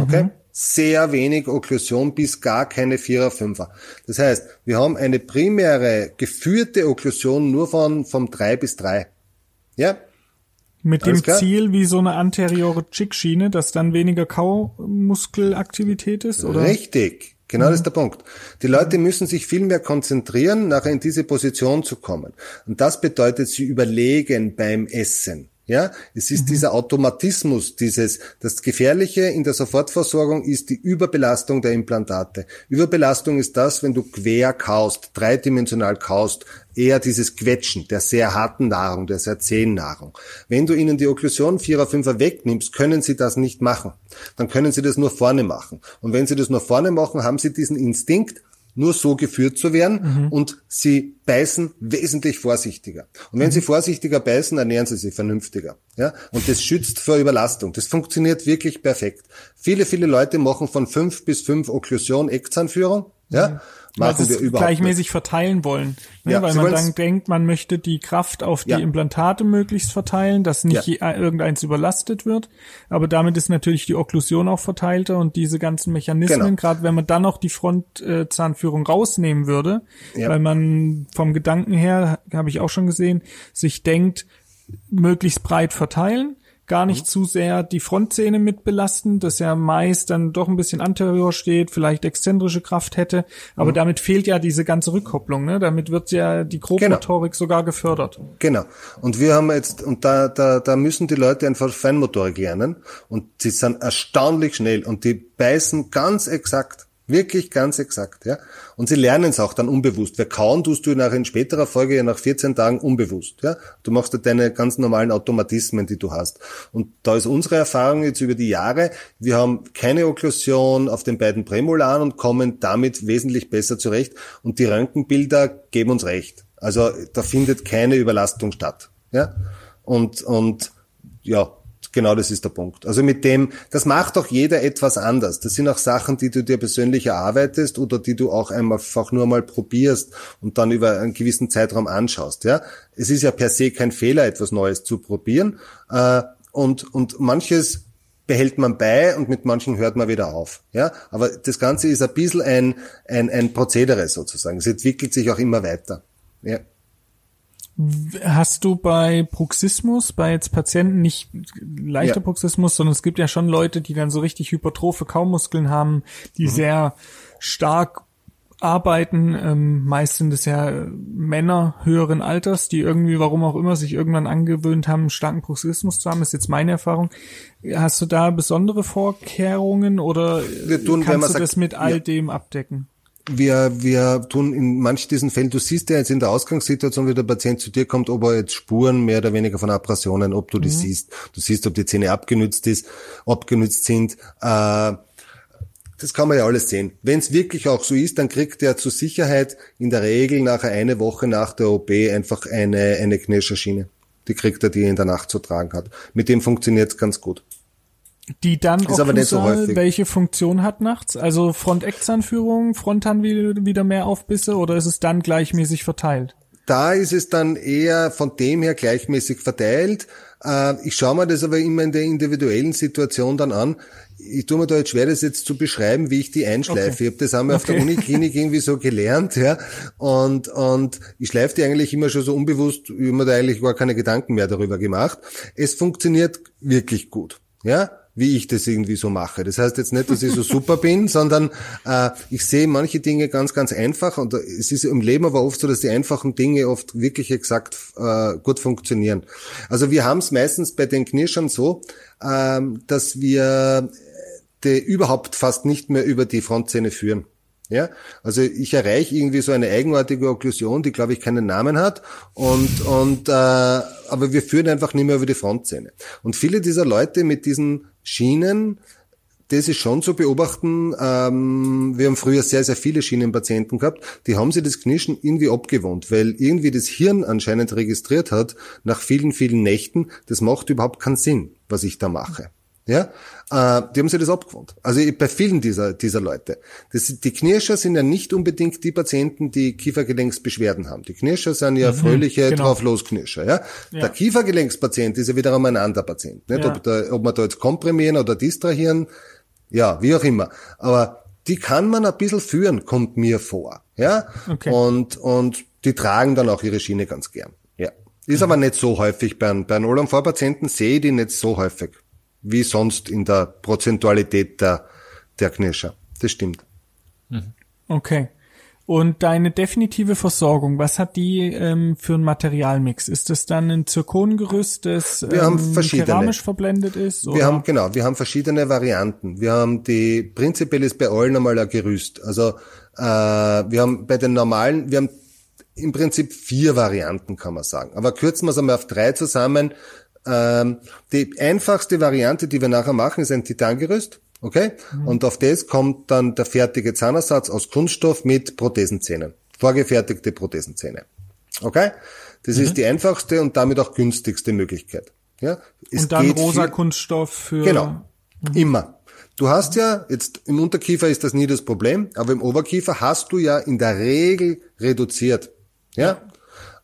Okay? Mhm. Sehr wenig Okklusion bis gar keine Vierer, Fünfer. Das heißt, wir haben eine primäre geführte Okklusion nur von, vom drei bis drei. Ja? Mit Alles dem klar? Ziel wie so eine anteriore Chickschiene, dass dann weniger Kaumuskelaktivität ist, oder? Richtig. Genau, das ist der Punkt. Die Leute müssen sich viel mehr konzentrieren, nachher in diese Position zu kommen. Und das bedeutet, sie überlegen beim Essen. Ja, es ist mhm. dieser Automatismus, dieses, das Gefährliche in der Sofortversorgung ist die Überbelastung der Implantate. Überbelastung ist das, wenn du quer kaust, dreidimensional kaust, eher dieses Quetschen der sehr harten Nahrung, der sehr zähen Nahrung. Wenn du ihnen die Okklusion 4er, 5er wegnimmst, können sie das nicht machen. Dann können sie das nur vorne machen. Und wenn sie das nur vorne machen, haben sie diesen Instinkt, nur so geführt zu werden mhm. und sie beißen wesentlich vorsichtiger. Und wenn mhm. sie vorsichtiger beißen, ernähren sie sich vernünftiger. Ja? Und das schützt vor Überlastung. Das funktioniert wirklich perfekt. Viele, viele Leute machen von fünf bis fünf Okklusion Eckzahnführung. Ja? Mhm machen wir überhaupt gleichmäßig nicht. verteilen wollen. Ne? Ja, weil man dann denkt, man möchte die Kraft auf die ja. Implantate möglichst verteilen, dass nicht ja. irgendeins überlastet wird. Aber damit ist natürlich die Okklusion auch verteilter und diese ganzen Mechanismen, genau. gerade wenn man dann noch die Frontzahnführung rausnehmen würde, weil man vom Gedanken her, habe ich auch schon gesehen, sich denkt, möglichst breit verteilen gar nicht mhm. zu sehr die Frontzähne mit belasten, dass er meist dann doch ein bisschen anterior steht, vielleicht exzentrische Kraft hätte, aber mhm. damit fehlt ja diese ganze Rückkopplung, ne? Damit wird ja die Grobmotorik genau. sogar gefördert. Genau. Und wir haben jetzt, und da, da, da müssen die Leute einfach Feinmotorik lernen und sie sind erstaunlich schnell und die beißen ganz exakt. Wirklich ganz exakt, ja. Und sie lernen es auch dann unbewusst. Wer kauen tust du nach in späterer Folge, ja nach 14 Tagen unbewusst, ja. Du machst ja deine ganz normalen Automatismen, die du hast. Und da ist unsere Erfahrung jetzt über die Jahre, wir haben keine Okklusion auf den beiden Prämolaren und kommen damit wesentlich besser zurecht. Und die Röntgenbilder geben uns recht. Also da findet keine Überlastung statt, ja. Und, und, ja, Genau, das ist der Punkt. Also mit dem, das macht auch jeder etwas anders. Das sind auch Sachen, die du dir persönlich erarbeitest oder die du auch einfach nur mal probierst und dann über einen gewissen Zeitraum anschaust. Ja, es ist ja per se kein Fehler, etwas Neues zu probieren. Äh, und und manches behält man bei und mit manchen hört man wieder auf. Ja, aber das Ganze ist ein bisschen ein, ein, ein Prozedere sozusagen. Es entwickelt sich auch immer weiter. Ja. Hast du bei Bruxismus, bei jetzt Patienten nicht leichter ja. Bruxismus, sondern es gibt ja schon Leute, die dann so richtig hypertrophe Kaumuskeln haben, die mhm. sehr stark arbeiten. Ähm, meist sind es ja Männer höheren Alters, die irgendwie, warum auch immer, sich irgendwann angewöhnt haben, starken Bruxismus zu haben. ist jetzt meine Erfahrung. Hast du da besondere Vorkehrungen oder tun, kannst du sagt, das mit all ja. dem abdecken? Wir, wir tun in manchen diesen Fällen, du siehst ja jetzt in der Ausgangssituation, wie der Patient zu dir kommt, ob er jetzt Spuren mehr oder weniger von Abrasionen, ob du mhm. die siehst. Du siehst, ob die Zähne abgenützt ist, abgenützt sind. Äh, das kann man ja alles sehen. Wenn es wirklich auch so ist, dann kriegt er zur Sicherheit in der Regel nachher eine Woche nach der OP einfach eine, eine Knirscherschiene. Die kriegt er, die er in der Nacht zu tragen hat. Mit dem funktioniert es ganz gut. Die dann ist aber nicht so häufig. welche Funktion hat nachts? Also Front-Eck-Zahnführung, Frontan wieder mehr Aufbisse oder ist es dann gleichmäßig verteilt? Da ist es dann eher von dem her gleichmäßig verteilt. Äh, ich schaue mir das aber immer in der individuellen Situation dann an. Ich tue mir da jetzt schwer, das jetzt zu beschreiben, wie ich die einschleife. Okay. Ich habe das einmal okay. auf der Uniklinik irgendwie so gelernt, ja. Und, und ich schleife die eigentlich immer schon so unbewusst, ich habe mir da eigentlich gar keine Gedanken mehr darüber gemacht. Es funktioniert wirklich gut, ja wie ich das irgendwie so mache. Das heißt jetzt nicht, dass ich so super bin, sondern äh, ich sehe manche Dinge ganz, ganz einfach und es ist im Leben aber oft so, dass die einfachen Dinge oft wirklich exakt äh, gut funktionieren. Also wir haben es meistens bei den Knirschern so, äh, dass wir die überhaupt fast nicht mehr über die Frontzähne führen. Ja, also ich erreiche irgendwie so eine eigenartige Okklusion, die glaube ich keinen Namen hat und und äh, aber wir führen einfach nicht mehr über die Frontzähne. Und viele dieser Leute mit diesen Schienen, das ist schon zu beobachten. Ähm, wir haben früher sehr, sehr viele Schienenpatienten gehabt, die haben sich das Knirschen irgendwie abgewohnt, weil irgendwie das Hirn anscheinend registriert hat, nach vielen, vielen Nächten, das macht überhaupt keinen Sinn, was ich da mache. Ja, äh, die haben sich das abgewohnt. Also bei vielen dieser, dieser Leute. Das, die Knirscher sind ja nicht unbedingt die Patienten, die Kiefergelenksbeschwerden haben. Die Knirscher sind ja mhm, fröhliche genau. Drauflosknirscher. Ja? ja? Der Kiefergelenkspatient ist ja wiederum ein anderer Patient. Nicht? Ja. Ob, da, ob man da jetzt komprimieren oder distrahieren, ja, wie auch immer. Aber die kann man ein bisschen führen, kommt mir vor. Ja, okay. und, und die tragen dann auch ihre Schiene ganz gern. Ja. Ist mhm. aber nicht so häufig. Bei, bei einem Olam-Vorpatienten sehe ich die nicht so häufig wie sonst in der Prozentualität der, der Knirscher. Das stimmt. Mhm. Okay. Und deine definitive Versorgung, was hat die ähm, für ein Materialmix? Ist das dann ein Zirkongerüst, das wir ähm, keramisch verblendet ist? Oder? Wir haben genau, wir haben verschiedene Varianten. Wir haben die prinzipiell ist bei allen einmal ein Gerüst. Also äh, wir haben bei den normalen, wir haben im Prinzip vier Varianten, kann man sagen. Aber kürzen wir es einmal auf drei zusammen. Ähm, die einfachste Variante, die wir nachher machen, ist ein Titangerüst. Okay? Mhm. Und auf das kommt dann der fertige Zahnersatz aus Kunststoff mit Prothesenzähnen. Vorgefertigte Prothesenzähne. Okay? Das mhm. ist die einfachste und damit auch günstigste Möglichkeit. Ja? Es und dann rosa viel, Kunststoff für. Genau. Mhm. Immer. Du hast ja, jetzt im Unterkiefer ist das nie das Problem, aber im Oberkiefer hast du ja in der Regel reduziert. Ja? ja.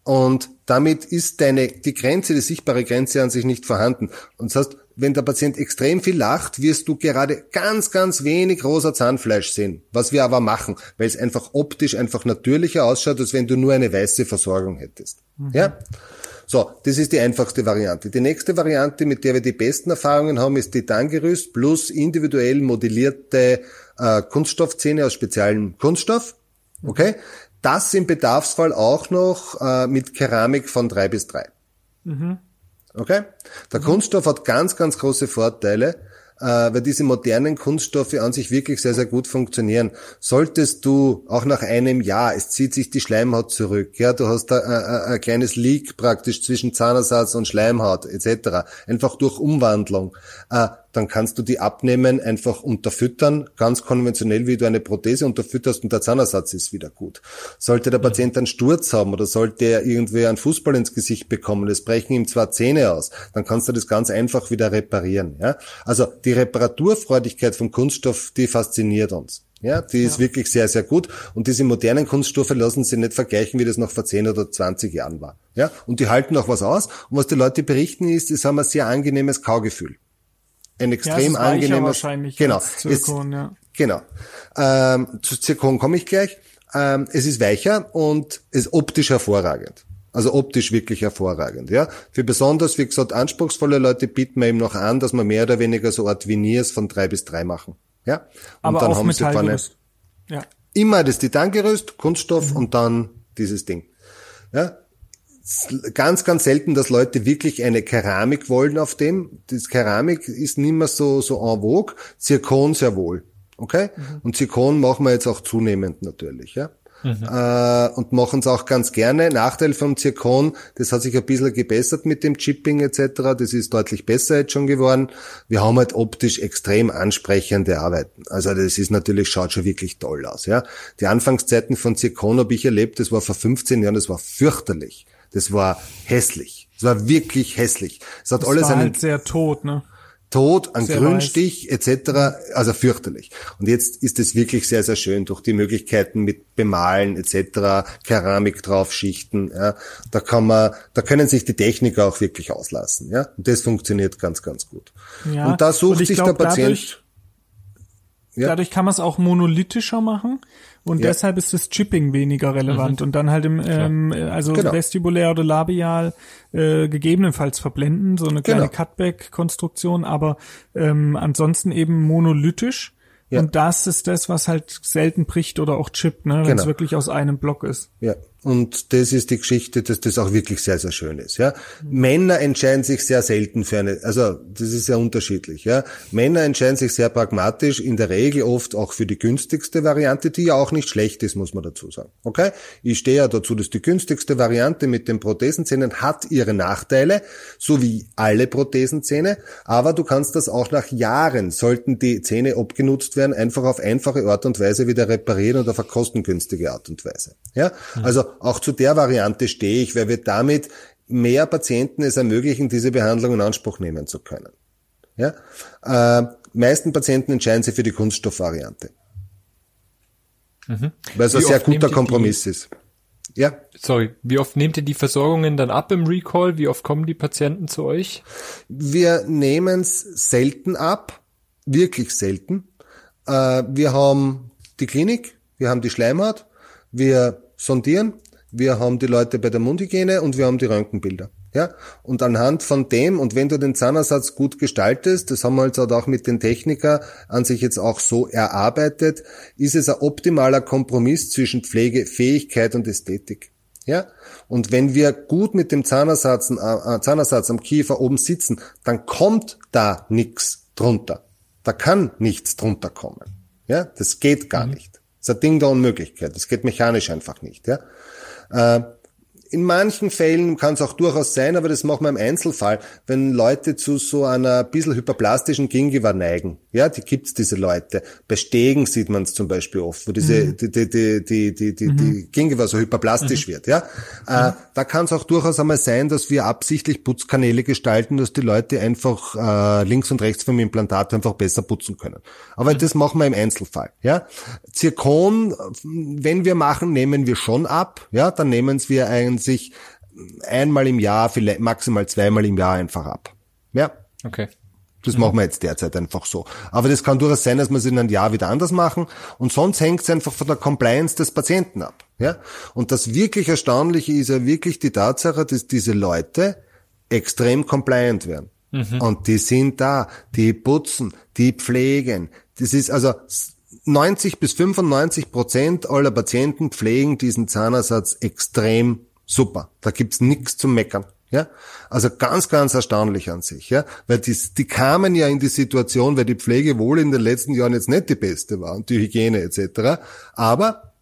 Und damit ist deine, die Grenze, die sichtbare Grenze an sich nicht vorhanden. Und das heißt, wenn der Patient extrem viel lacht, wirst du gerade ganz, ganz wenig rosa Zahnfleisch sehen. Was wir aber machen, weil es einfach optisch einfach natürlicher ausschaut, als wenn du nur eine weiße Versorgung hättest. Mhm. Ja? So, das ist die einfachste Variante. Die nächste Variante, mit der wir die besten Erfahrungen haben, ist Titangerüst plus individuell modellierte äh, Kunststoffzähne aus speziellem Kunststoff. Okay? Das im Bedarfsfall auch noch äh, mit Keramik von drei bis drei. Mhm. Okay? Der mhm. Kunststoff hat ganz, ganz große Vorteile, äh, weil diese modernen Kunststoffe an sich wirklich sehr, sehr gut funktionieren. Solltest du auch nach einem Jahr, es zieht sich die Schleimhaut zurück, ja, du hast da ein, ein kleines Leak praktisch zwischen Zahnersatz und Schleimhaut etc., einfach durch Umwandlung, äh, dann kannst du die abnehmen, einfach unterfüttern, ganz konventionell, wie du eine Prothese unterfütterst und der Zahnersatz ist wieder gut. Sollte der Patient einen Sturz haben oder sollte er irgendwie einen Fußball ins Gesicht bekommen, es brechen ihm zwar Zähne aus, dann kannst du das ganz einfach wieder reparieren. Ja? Also die Reparaturfreudigkeit vom Kunststoff, die fasziniert uns. Ja, die ist ja. wirklich sehr, sehr gut. Und diese modernen Kunststoffe lassen sich nicht vergleichen, wie das noch vor 10 oder 20 Jahren war. Ja, und die halten auch was aus. Und was die Leute berichten ist, es haben ein sehr angenehmes Kaugefühl. Ein extrem ja, angenehmes. wahrscheinlich genau. Zirkon, es, ja. Genau. Ähm, zu Zirkon komme ich gleich. Ähm, es ist weicher und ist optisch hervorragend. Also optisch wirklich hervorragend, ja. Für besonders, wie gesagt, anspruchsvolle Leute bieten wir eben noch an, dass wir mehr oder weniger so Art Veneers von drei bis drei machen, ja. Und Aber dann haben sie vorne. Ja. immer das Titangerüst, Kunststoff und dann dieses Ding, ja. Ganz, ganz selten, dass Leute wirklich eine Keramik wollen auf dem. Das Keramik ist nicht mehr so, so en vogue. Zirkon sehr wohl. Okay? Und Zirkon machen wir jetzt auch zunehmend natürlich, ja. Äh, und machen es auch ganz gerne. Nachteil vom Zirkon, das hat sich ein bisschen gebessert mit dem Chipping etc. Das ist deutlich besser jetzt schon geworden. Wir haben halt optisch extrem ansprechende Arbeiten. Also das ist natürlich, schaut schon wirklich toll aus. Ja, Die Anfangszeiten von Zirkon habe ich erlebt, das war vor 15 Jahren, das war fürchterlich. Das war hässlich. Das war wirklich hässlich. Es hat Das alles war einen halt sehr tot, ne? Tod, ein Sehr Grünstich etc. Also fürchterlich. Und jetzt ist es wirklich sehr, sehr schön durch die Möglichkeiten mit Bemalen etc., Keramik draufschichten. Ja, da kann man, da können sich die Techniker auch wirklich auslassen. Ja, und das funktioniert ganz, ganz gut. Ja, und da sucht und ich sich glaub, der Patient. dadurch- Ja. Dadurch kann man es auch monolithischer machen und Ja. deshalb ist das Chipping weniger relevant und dann halt im ähm, also Genau. vestibulär oder labial äh, gegebenenfalls verblenden, so eine kleine Genau. Cutback-Konstruktion, aber ähm, ansonsten eben monolithisch. Ja. Und das ist das, was halt selten bricht oder auch chippt, ne, wenn es Genau. wirklich aus einem Block ist. Ja, und das ist die Geschichte, dass das auch wirklich sehr, sehr schön ist. Ja, Männer entscheiden sich sehr selten für eine, also das ist sehr unterschiedlich. Ja, Männer entscheiden sich sehr pragmatisch, in der Regel oft auch für die günstigste Variante, die ja auch nicht schlecht ist, muss man dazu sagen. Okay, ich stehe ja dazu, dass die günstigste Variante mit den Prothesenzähnen hat ihre Nachteile, so wie alle Prothesenzähne, aber du kannst das auch nach Jahren, sollten die Zähne abgenutzt werden, einfach auf einfache Art und Weise wieder reparieren und auf eine kostengünstige Art und Weise. Ja, also auch zu der Variante stehe ich, weil wir damit mehr Patienten es ermöglichen, diese Behandlung in Anspruch nehmen zu können. Ja, äh, meisten Patienten entscheiden sich für die Kunststoffvariante, weil es ein sehr guter die- Kompromiss ist. Ja, Sorry, wie oft nehmt ihr die Versorgungen dann ab im Recall? Wie oft kommen die Patienten zu euch? Wir nehmen es selten ab, wirklich selten. Äh, wir haben die Klinik, wir haben die Schleimhaut, wir sondieren, wir haben die Leute bei der Mundhygiene und wir haben die Röntgenbilder. Ja, und anhand von dem, und wenn du den Zahnersatz gut gestaltest, das haben wir jetzt auch mit den Techniker an sich jetzt auch so erarbeitet, ist es ein optimaler Kompromiss zwischen Pflegefähigkeit und Ästhetik. Ja? Und wenn wir gut mit dem Zahnersatz, äh, Zahnersatz am Kiefer oben sitzen, dann kommt da nichts drunter. Da kann nichts drunter kommen. Ja? Das geht gar nicht. Das ist ein Ding der Unmöglichkeit. Das geht mechanisch einfach nicht. Ja? Äh, in manchen Fällen kann es auch durchaus sein, aber das machen wir im Einzelfall, wenn Leute zu so einer bisschen hyperplastischen Gingiva neigen. Ja, die gibt's diese Leute. Bei Stegen sieht man es zum Beispiel oft, wo diese die, die, die, die, die, die, die Gingiva so hyperplastisch wird. Ja, äh, da kann es auch durchaus einmal sein, dass wir absichtlich Putzkanäle gestalten, dass die Leute einfach äh, links und rechts vom Implantat einfach besser putzen können. Aber das machen wir im Einzelfall. Ja, Zirkon, wenn wir machen, nehmen wir schon ab. Ja, dann nehmen wir eigentlich einmal im Jahr, vielleicht maximal zweimal im Jahr einfach ab. Ja, Okay. das machen wir jetzt derzeit einfach so. Aber das kann durchaus sein, dass wir es in einem Jahr wieder anders machen. Und sonst hängt es einfach von der Compliance des Patienten ab. Ja? Und das wirklich Erstaunliche ist ja wirklich die Tatsache, dass diese Leute extrem compliant werden. Und die sind da, die putzen, die pflegen. Das ist also 90 bis 95 Prozent aller Patienten pflegen diesen Zahnersatz extrem super. Da gibt's nichts zum Meckern. Ja, also ganz, ganz erstaunlich an sich, ja, weil die, die kamen ja in die Situation, weil die Pflege wohl in den letzten Jahren jetzt nicht die beste war und die Hygiene etc. Aber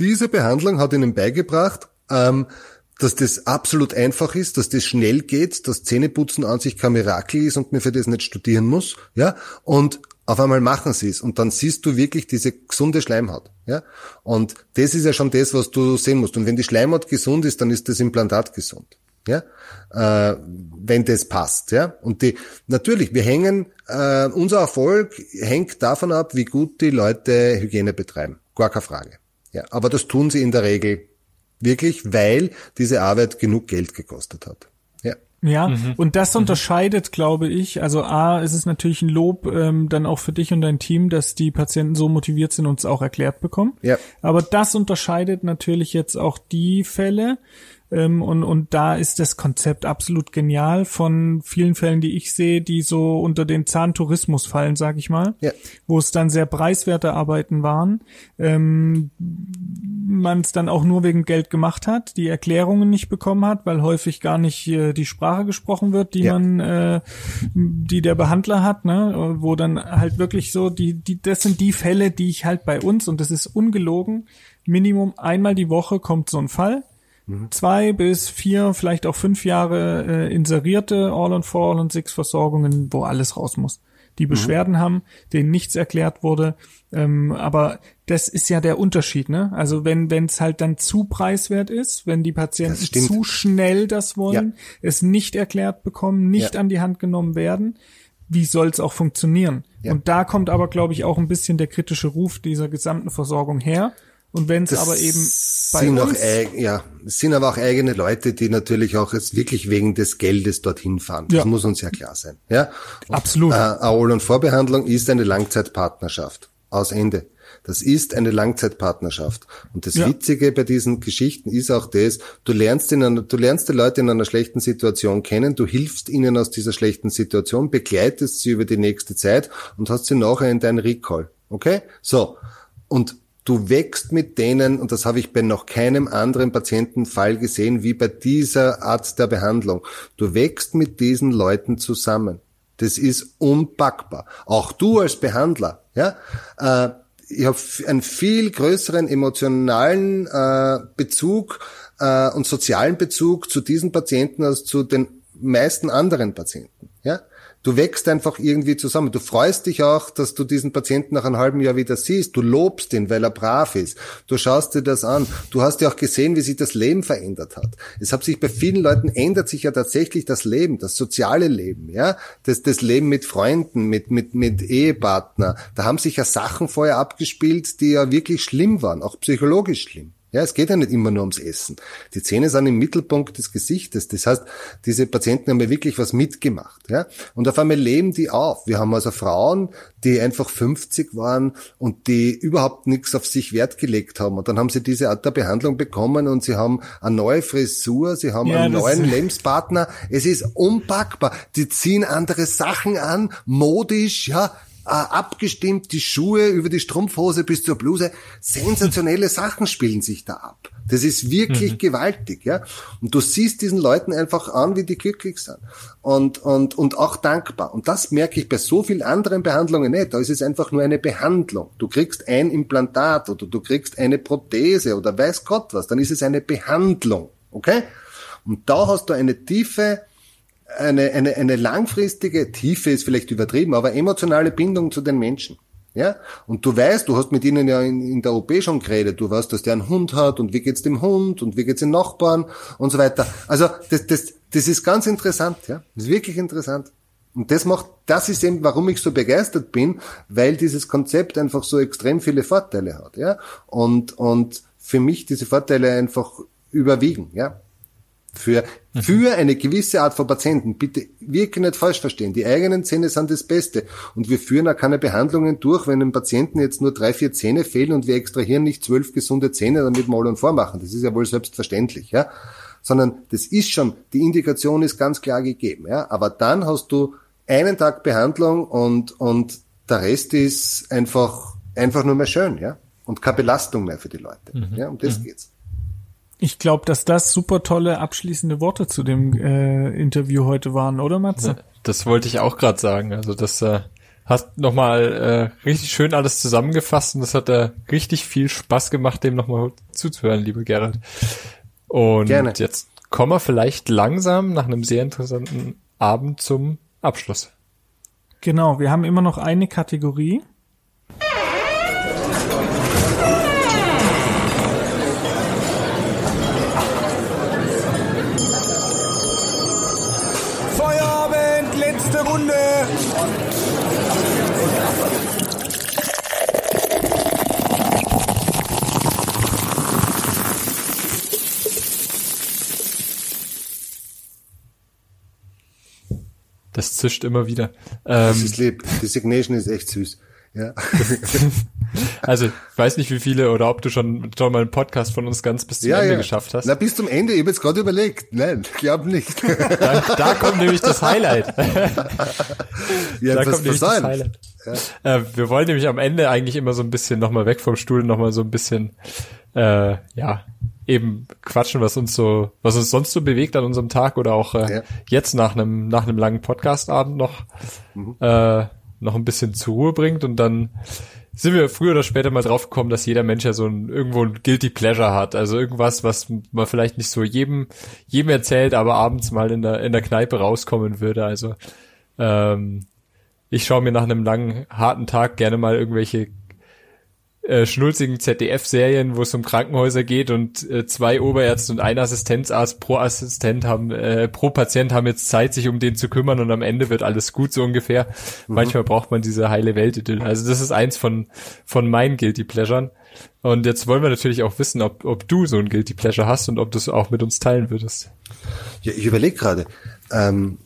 diese Behandlung hat ihnen beigebracht, ähm, dass das absolut einfach ist, dass das schnell geht, dass Zähneputzen an sich kein Mirakel ist und man für das nicht studieren muss, ja, und auf einmal machen sie es und dann siehst du wirklich diese gesunde Schleimhaut, ja, und das ist ja schon das, was du sehen musst. Und wenn die Schleimhaut gesund ist, dann ist das Implantat gesund, ja, äh, wenn das passt, ja, und die, natürlich, wir hängen, äh, unser Erfolg hängt davon ab, wie gut die Leute Hygiene betreiben, gar keine Frage, ja, aber das tun sie in der Regel Wirklich, weil diese Arbeit genug Geld gekostet hat. Ja. Ja, und das unterscheidet, glaube ich, also A, ist es natürlich ein Lob ähm, dann auch für dich und dein Team, dass die Patienten so motiviert sind und es auch erklärt bekommen. Ja. Aber das unterscheidet natürlich jetzt auch die Fälle, ähm, und, und da ist das Konzept absolut genial von vielen Fällen, die ich sehe, die so unter den Zahntourismus fallen, sag ich mal, Ja. wo es dann sehr preiswerte Arbeiten waren, ähm, man es dann auch nur wegen Geld gemacht hat, die Erklärungen nicht bekommen hat, weil häufig gar nicht äh, die Sprache gesprochen wird, die Ja. man, äh, die der Behandler hat, ne, wo dann halt wirklich so die, die, das sind die Fälle, die ich halt bei uns und das ist ungelogen. Minimum einmal die Woche kommt so ein Fall zwei bis vier, vielleicht auch fünf Jahre äh, inserierte All on Four, All on Six Versorgungen, wo alles raus muss. Die Beschwerden haben, denen nichts erklärt wurde. Ähm, aber das ist ja der Unterschied, ne? Also wenn wenn es halt dann zu preiswert ist, wenn die Patienten zu schnell das wollen, es nicht erklärt bekommen, nicht Ja. an die Hand genommen werden, wie soll es auch funktionieren? Ja. Und da kommt aber, glaube ich, auch ein bisschen der kritische Ruf dieser gesamten Versorgung her. Und wenn es Das aber eben bei sind auch, uns eig- ja, es sind aber auch eigene Leute, die natürlich auch jetzt wirklich wegen des Geldes dorthin fahren. Das Ja. muss uns ja klar sein. Ja? Absolut. Äh, All- und Vorbehandlung ist eine Langzeitpartnerschaft. Aus Ende. Das ist eine Langzeitpartnerschaft. Und das Ja. Witzige bei diesen Geschichten ist auch das, du lernst, in einer, du lernst die Leute in einer schlechten Situation kennen, du hilfst ihnen aus dieser schlechten Situation, begleitest sie über die nächste Zeit und hast sie nachher in deinen Recall. Okay? So. Und du wächst mit denen, und das habe ich bei noch keinem anderen Patientenfall gesehen, wie bei dieser Art der Behandlung. Du wächst mit diesen Leuten zusammen. Das ist unpackbar. Auch du als Behandler, ja. Äh, ich habe einen viel größeren emotionalen äh, Bezug äh, und sozialen Bezug zu diesen Patienten als zu den meisten anderen Patienten, ja. Du wächst einfach irgendwie zusammen. Du freust dich auch, dass du diesen Patienten nach einem halben Jahr wieder siehst. Du lobst ihn, weil er brav ist. Du schaust dir das an. Du hast ja auch gesehen, wie sich das Leben verändert hat. Es hat sich bei vielen Leuten ändert sich ja tatsächlich das Leben, das soziale Leben, ja, das, das Leben mit Freunden, mit, mit, mit Ehepartner. Da haben sich ja Sachen vorher abgespielt, die ja wirklich schlimm waren, auch psychologisch schlimm. Ja, es geht ja nicht immer nur ums Essen. Die Zähne sind im Mittelpunkt des Gesichtes. Das heißt, diese Patienten haben ja wirklich was mitgemacht. Ja? Und auf einmal leben die auf. Wir haben also Frauen, die einfach 50 waren und die überhaupt nichts auf sich Wert gelegt haben. Und dann haben sie diese Art der Behandlung bekommen und sie haben eine neue Frisur, sie haben Ja, einen neuen Lebenspartner. Es ist unpackbar. Die ziehen andere Sachen an, modisch, ja, abgestimmt, die Schuhe über die Strumpfhose bis zur Bluse. Sensationelle Sachen spielen sich da ab. Das ist wirklich gewaltig, ja. Und du siehst diesen Leuten einfach an, wie die glücklich sind. Und, und, und auch dankbar. Und das merke ich bei so vielen anderen Behandlungen nicht. Da ist es einfach nur eine Behandlung. Du kriegst ein Implantat oder du kriegst eine Prothese oder weiß Gott was. Dann ist es eine Behandlung. Okay? Und da hast du eine tiefe, eine, eine, eine langfristige, Tiefe ist vielleicht übertrieben, aber emotionale Bindung zu den Menschen. Ja? Und du weißt, du hast mit ihnen ja in, in der OP schon geredet, du weißt, dass der einen Hund hat und wie geht's dem Hund und wie geht's den Nachbarn und so weiter. Also, das, das, das ist ganz interessant, ja. Das ist wirklich interessant. Und das macht, das ist eben, warum ich so begeistert bin, weil dieses Konzept einfach so extrem viele Vorteile hat, ja. Und, und für mich diese Vorteile einfach überwiegen, ja. Für, für eine gewisse Art von Patienten, bitte wirklich nicht falsch verstehen, die eigenen Zähne sind das Beste. Und wir führen auch keine Behandlungen durch, wenn einem Patienten jetzt nur drei, vier Zähne fehlen und wir extrahieren nicht zwölf gesunde Zähne, damit wir alle und vormachen. Das ist ja wohl selbstverständlich, ja. Sondern das ist schon, die Indikation ist ganz klar gegeben, ja. Aber dann hast du einen Tag Behandlung und, und der Rest ist einfach, einfach nur mehr schön, ja. Und keine Belastung mehr für die Leute. Ja, um das geht's. Ich glaube, dass das super tolle abschließende Worte zu dem äh, Interview heute waren, oder Matze? Das wollte ich auch gerade sagen. Also das äh, hast nochmal äh, richtig schön alles zusammengefasst und das hat äh, richtig viel Spaß gemacht, dem nochmal zuzuhören, liebe Gerhard. Und Gerne. jetzt kommen wir vielleicht langsam nach einem sehr interessanten Abend zum Abschluss. Genau, wir haben immer noch eine Kategorie. Zischt immer wieder. Das Ähm, ist lieb. Die Signation ist echt süß. Ja. also ich weiß nicht, wie viele oder ob du schon, schon mal einen Podcast von uns ganz bis zum ja, Ende ja. geschafft hast. Na, bis zum Ende. Ich habe jetzt gerade überlegt. Nein, glaub nicht. Da, da kommt nämlich das Highlight. ja, da kommt nämlich das versäumt. Highlight. Äh, wir wollen nämlich am Ende eigentlich immer so ein bisschen nochmal weg vom Stuhl, nochmal so ein bisschen, äh, ja, eben quatschen, was uns so, was uns sonst so bewegt an unserem Tag oder auch äh, Ja. jetzt nach einem nach einem langen Podcastabend noch Mhm. äh, noch ein bisschen zur Ruhe bringt und dann sind wir früher oder später mal drauf gekommen, dass jeder Mensch ja so ein, irgendwo ein guilty pleasure hat, also irgendwas, was man vielleicht nicht so jedem jedem erzählt, aber abends mal in der in der Kneipe rauskommen würde. Also ähm, ich schaue mir nach einem langen, harten Tag gerne mal irgendwelche äh, schnulzigen ZDF-Serien, wo es um Krankenhäuser geht und äh, zwei Oberärzte und ein Assistenzarzt pro Assistent haben, äh, pro Patient haben jetzt Zeit, sich um den zu kümmern und am Ende wird alles gut, so ungefähr. Manchmal braucht man diese heile Welt-Idylle. Also das ist eins von, von meinen Guilty Pleasuren. Und jetzt wollen wir natürlich auch wissen, ob, ob du so ein Guilty Pleasure hast und ob du es auch mit uns teilen würdest. Ja, ich überlege gerade. Ähm,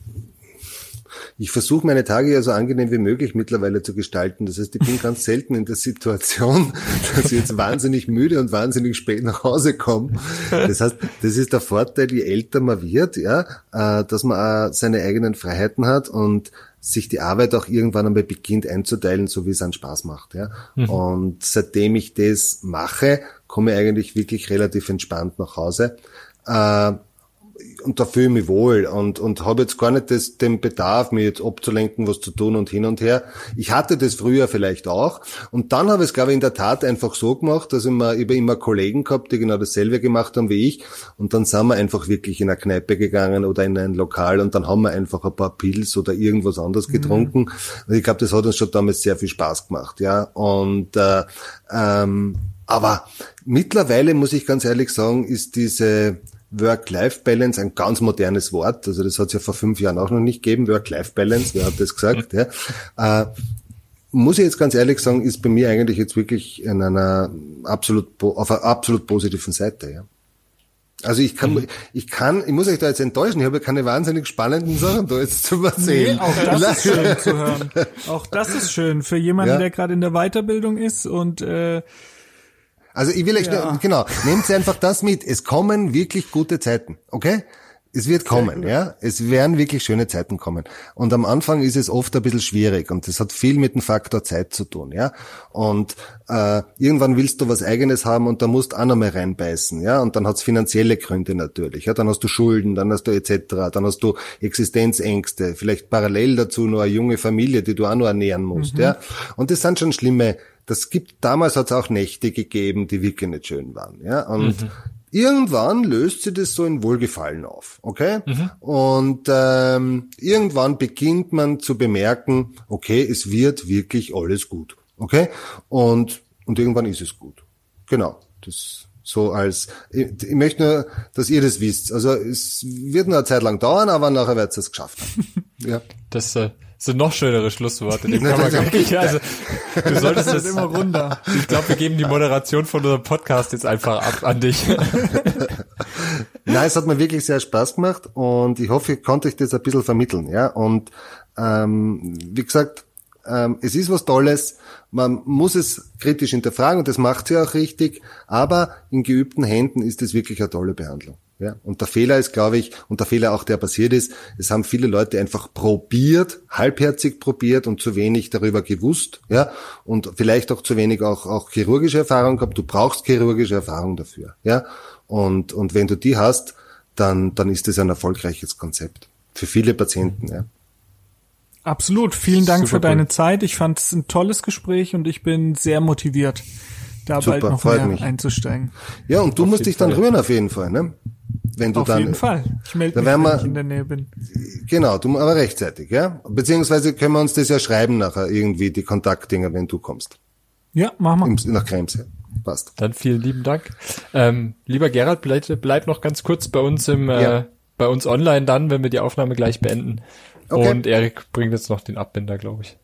ich versuche meine Tage ja so angenehm wie möglich mittlerweile zu gestalten. Das heißt, ich bin ganz selten in der Situation, dass ich jetzt wahnsinnig müde und wahnsinnig spät nach Hause komme. Das heißt, das ist der Vorteil, je älter man wird, ja, äh, dass man auch seine eigenen Freiheiten hat und sich die Arbeit auch irgendwann einmal beginnt einzuteilen, so wie es einen Spaß macht. Ja. Und seitdem ich das mache, komme ich eigentlich wirklich relativ entspannt nach Hause. Äh, und da fühle ich mich wohl und, und habe jetzt gar nicht das, den Bedarf, mir jetzt abzulenken, was zu tun und hin und her. Ich hatte das früher vielleicht auch und dann habe ich es, glaube ich, in der Tat einfach so gemacht, dass ich, mir, ich habe immer Kollegen gehabt, die genau dasselbe gemacht haben wie ich und dann sind wir einfach wirklich in eine Kneipe gegangen oder in ein Lokal und dann haben wir einfach ein paar Pilz oder irgendwas anderes getrunken. Und ich glaube, das hat uns schon damals sehr viel Spaß gemacht, ja. Und äh, ähm, aber mittlerweile muss ich ganz ehrlich sagen, ist diese Work-Life-Balance ein ganz modernes Wort. Also das hat es ja vor fünf Jahren auch noch nicht gegeben. Work-Life-Balance, wer hat das gesagt? Ja. Äh, muss ich jetzt ganz ehrlich sagen, ist bei mir eigentlich jetzt wirklich in einer absolut auf einer absolut positiven Seite. Ja. Also ich kann, ich kann, ich muss euch da jetzt enttäuschen. Ich habe ja keine wahnsinnig spannenden Sachen da jetzt zu Nee, erzählen. auch das ist schön zu hören. Auch das ist schön für jemanden, Ja. der gerade in der Weiterbildung ist und äh, Also ich will euch, Ja. nur, genau, nehmt einfach das mit. Es kommen wirklich gute Zeiten, okay? Es wird kommen, ja. Es werden wirklich schöne Zeiten kommen. Und am Anfang ist es oft ein bisschen schwierig und das hat viel mit dem Faktor Zeit zu tun, ja. Und äh, irgendwann willst du was Eigenes haben und da musst auch noch mal reinbeißen, ja. Und dann hat's finanzielle Gründe natürlich, ja. Dann hast du Schulden, dann hast du etc., dann hast du Existenzängste, vielleicht parallel dazu noch eine junge Familie, die du auch noch ernähren musst, ja. Und das sind schon schlimme. Das gibt damals hat's auch Nächte gegeben, die wirklich nicht schön waren, ja. Und irgendwann löst sich das so in Wohlgefallen auf, okay? Und ähm, irgendwann beginnt man zu bemerken, okay, es wird wirklich alles gut, okay? Und und irgendwann ist es gut, genau. Das so als ich, ich möchte nur, dass ihr das wisst. Also es wird nur eine Zeit lang dauern, aber nachher werdet ihr es geschafft haben. ja. Das äh, sind noch schönere Schlussworte. Dem kann man gar nicht, also, du solltest das immer runter. Ich glaube, wir geben die Moderation von unserem Podcast jetzt einfach ab an dich. Nein, es hat mir wirklich sehr Spaß gemacht und ich hoffe, ich konnte euch das ein bisschen vermitteln, ja. Und ähm, wie gesagt, ähm, es ist was Tolles. Man muss es kritisch hinterfragen und das macht sie auch richtig. Aber in geübten Händen ist es wirklich eine tolle Behandlung. Ja, und der Fehler ist, glaube ich, und der Fehler auch, der passiert ist, es haben viele Leute einfach probiert, halbherzig probiert und zu wenig darüber gewusst, ja, und vielleicht auch zu wenig auch, auch chirurgische Erfahrung gehabt. Du brauchst chirurgische Erfahrung dafür, ja. Und, und wenn du die hast, dann, dann ist das ein erfolgreiches Konzept. Für viele Patienten, ja. absolut. Vielen Dank Super für deine cool. Zeit. Ich fand es ein tolles Gespräch und ich bin sehr motiviert, da Super, bald noch freut mehr mich. einzusteigen. Ja, und du musst jeden dich dann Fall. rühren auf jeden Fall, ne? Wenn du Auf dann, jeden Fall. Ich melde Da mich, wenn wir- ich in der Nähe bin. Genau, du, aber rechtzeitig, ja? Beziehungsweise können wir uns das ja schreiben nachher irgendwie, die Kontaktdinger, wenn du kommst. Ja, mach mal. Im, nach Krems, ja. Passt. Dann vielen lieben Dank. Ähm, lieber Gerald, bleib, bleib noch ganz kurz bei uns im, äh, Ja. bei uns online dann, wenn wir die Aufnahme gleich beenden. Okay. Und Erik bringt jetzt noch den Abbinder, glaube ich.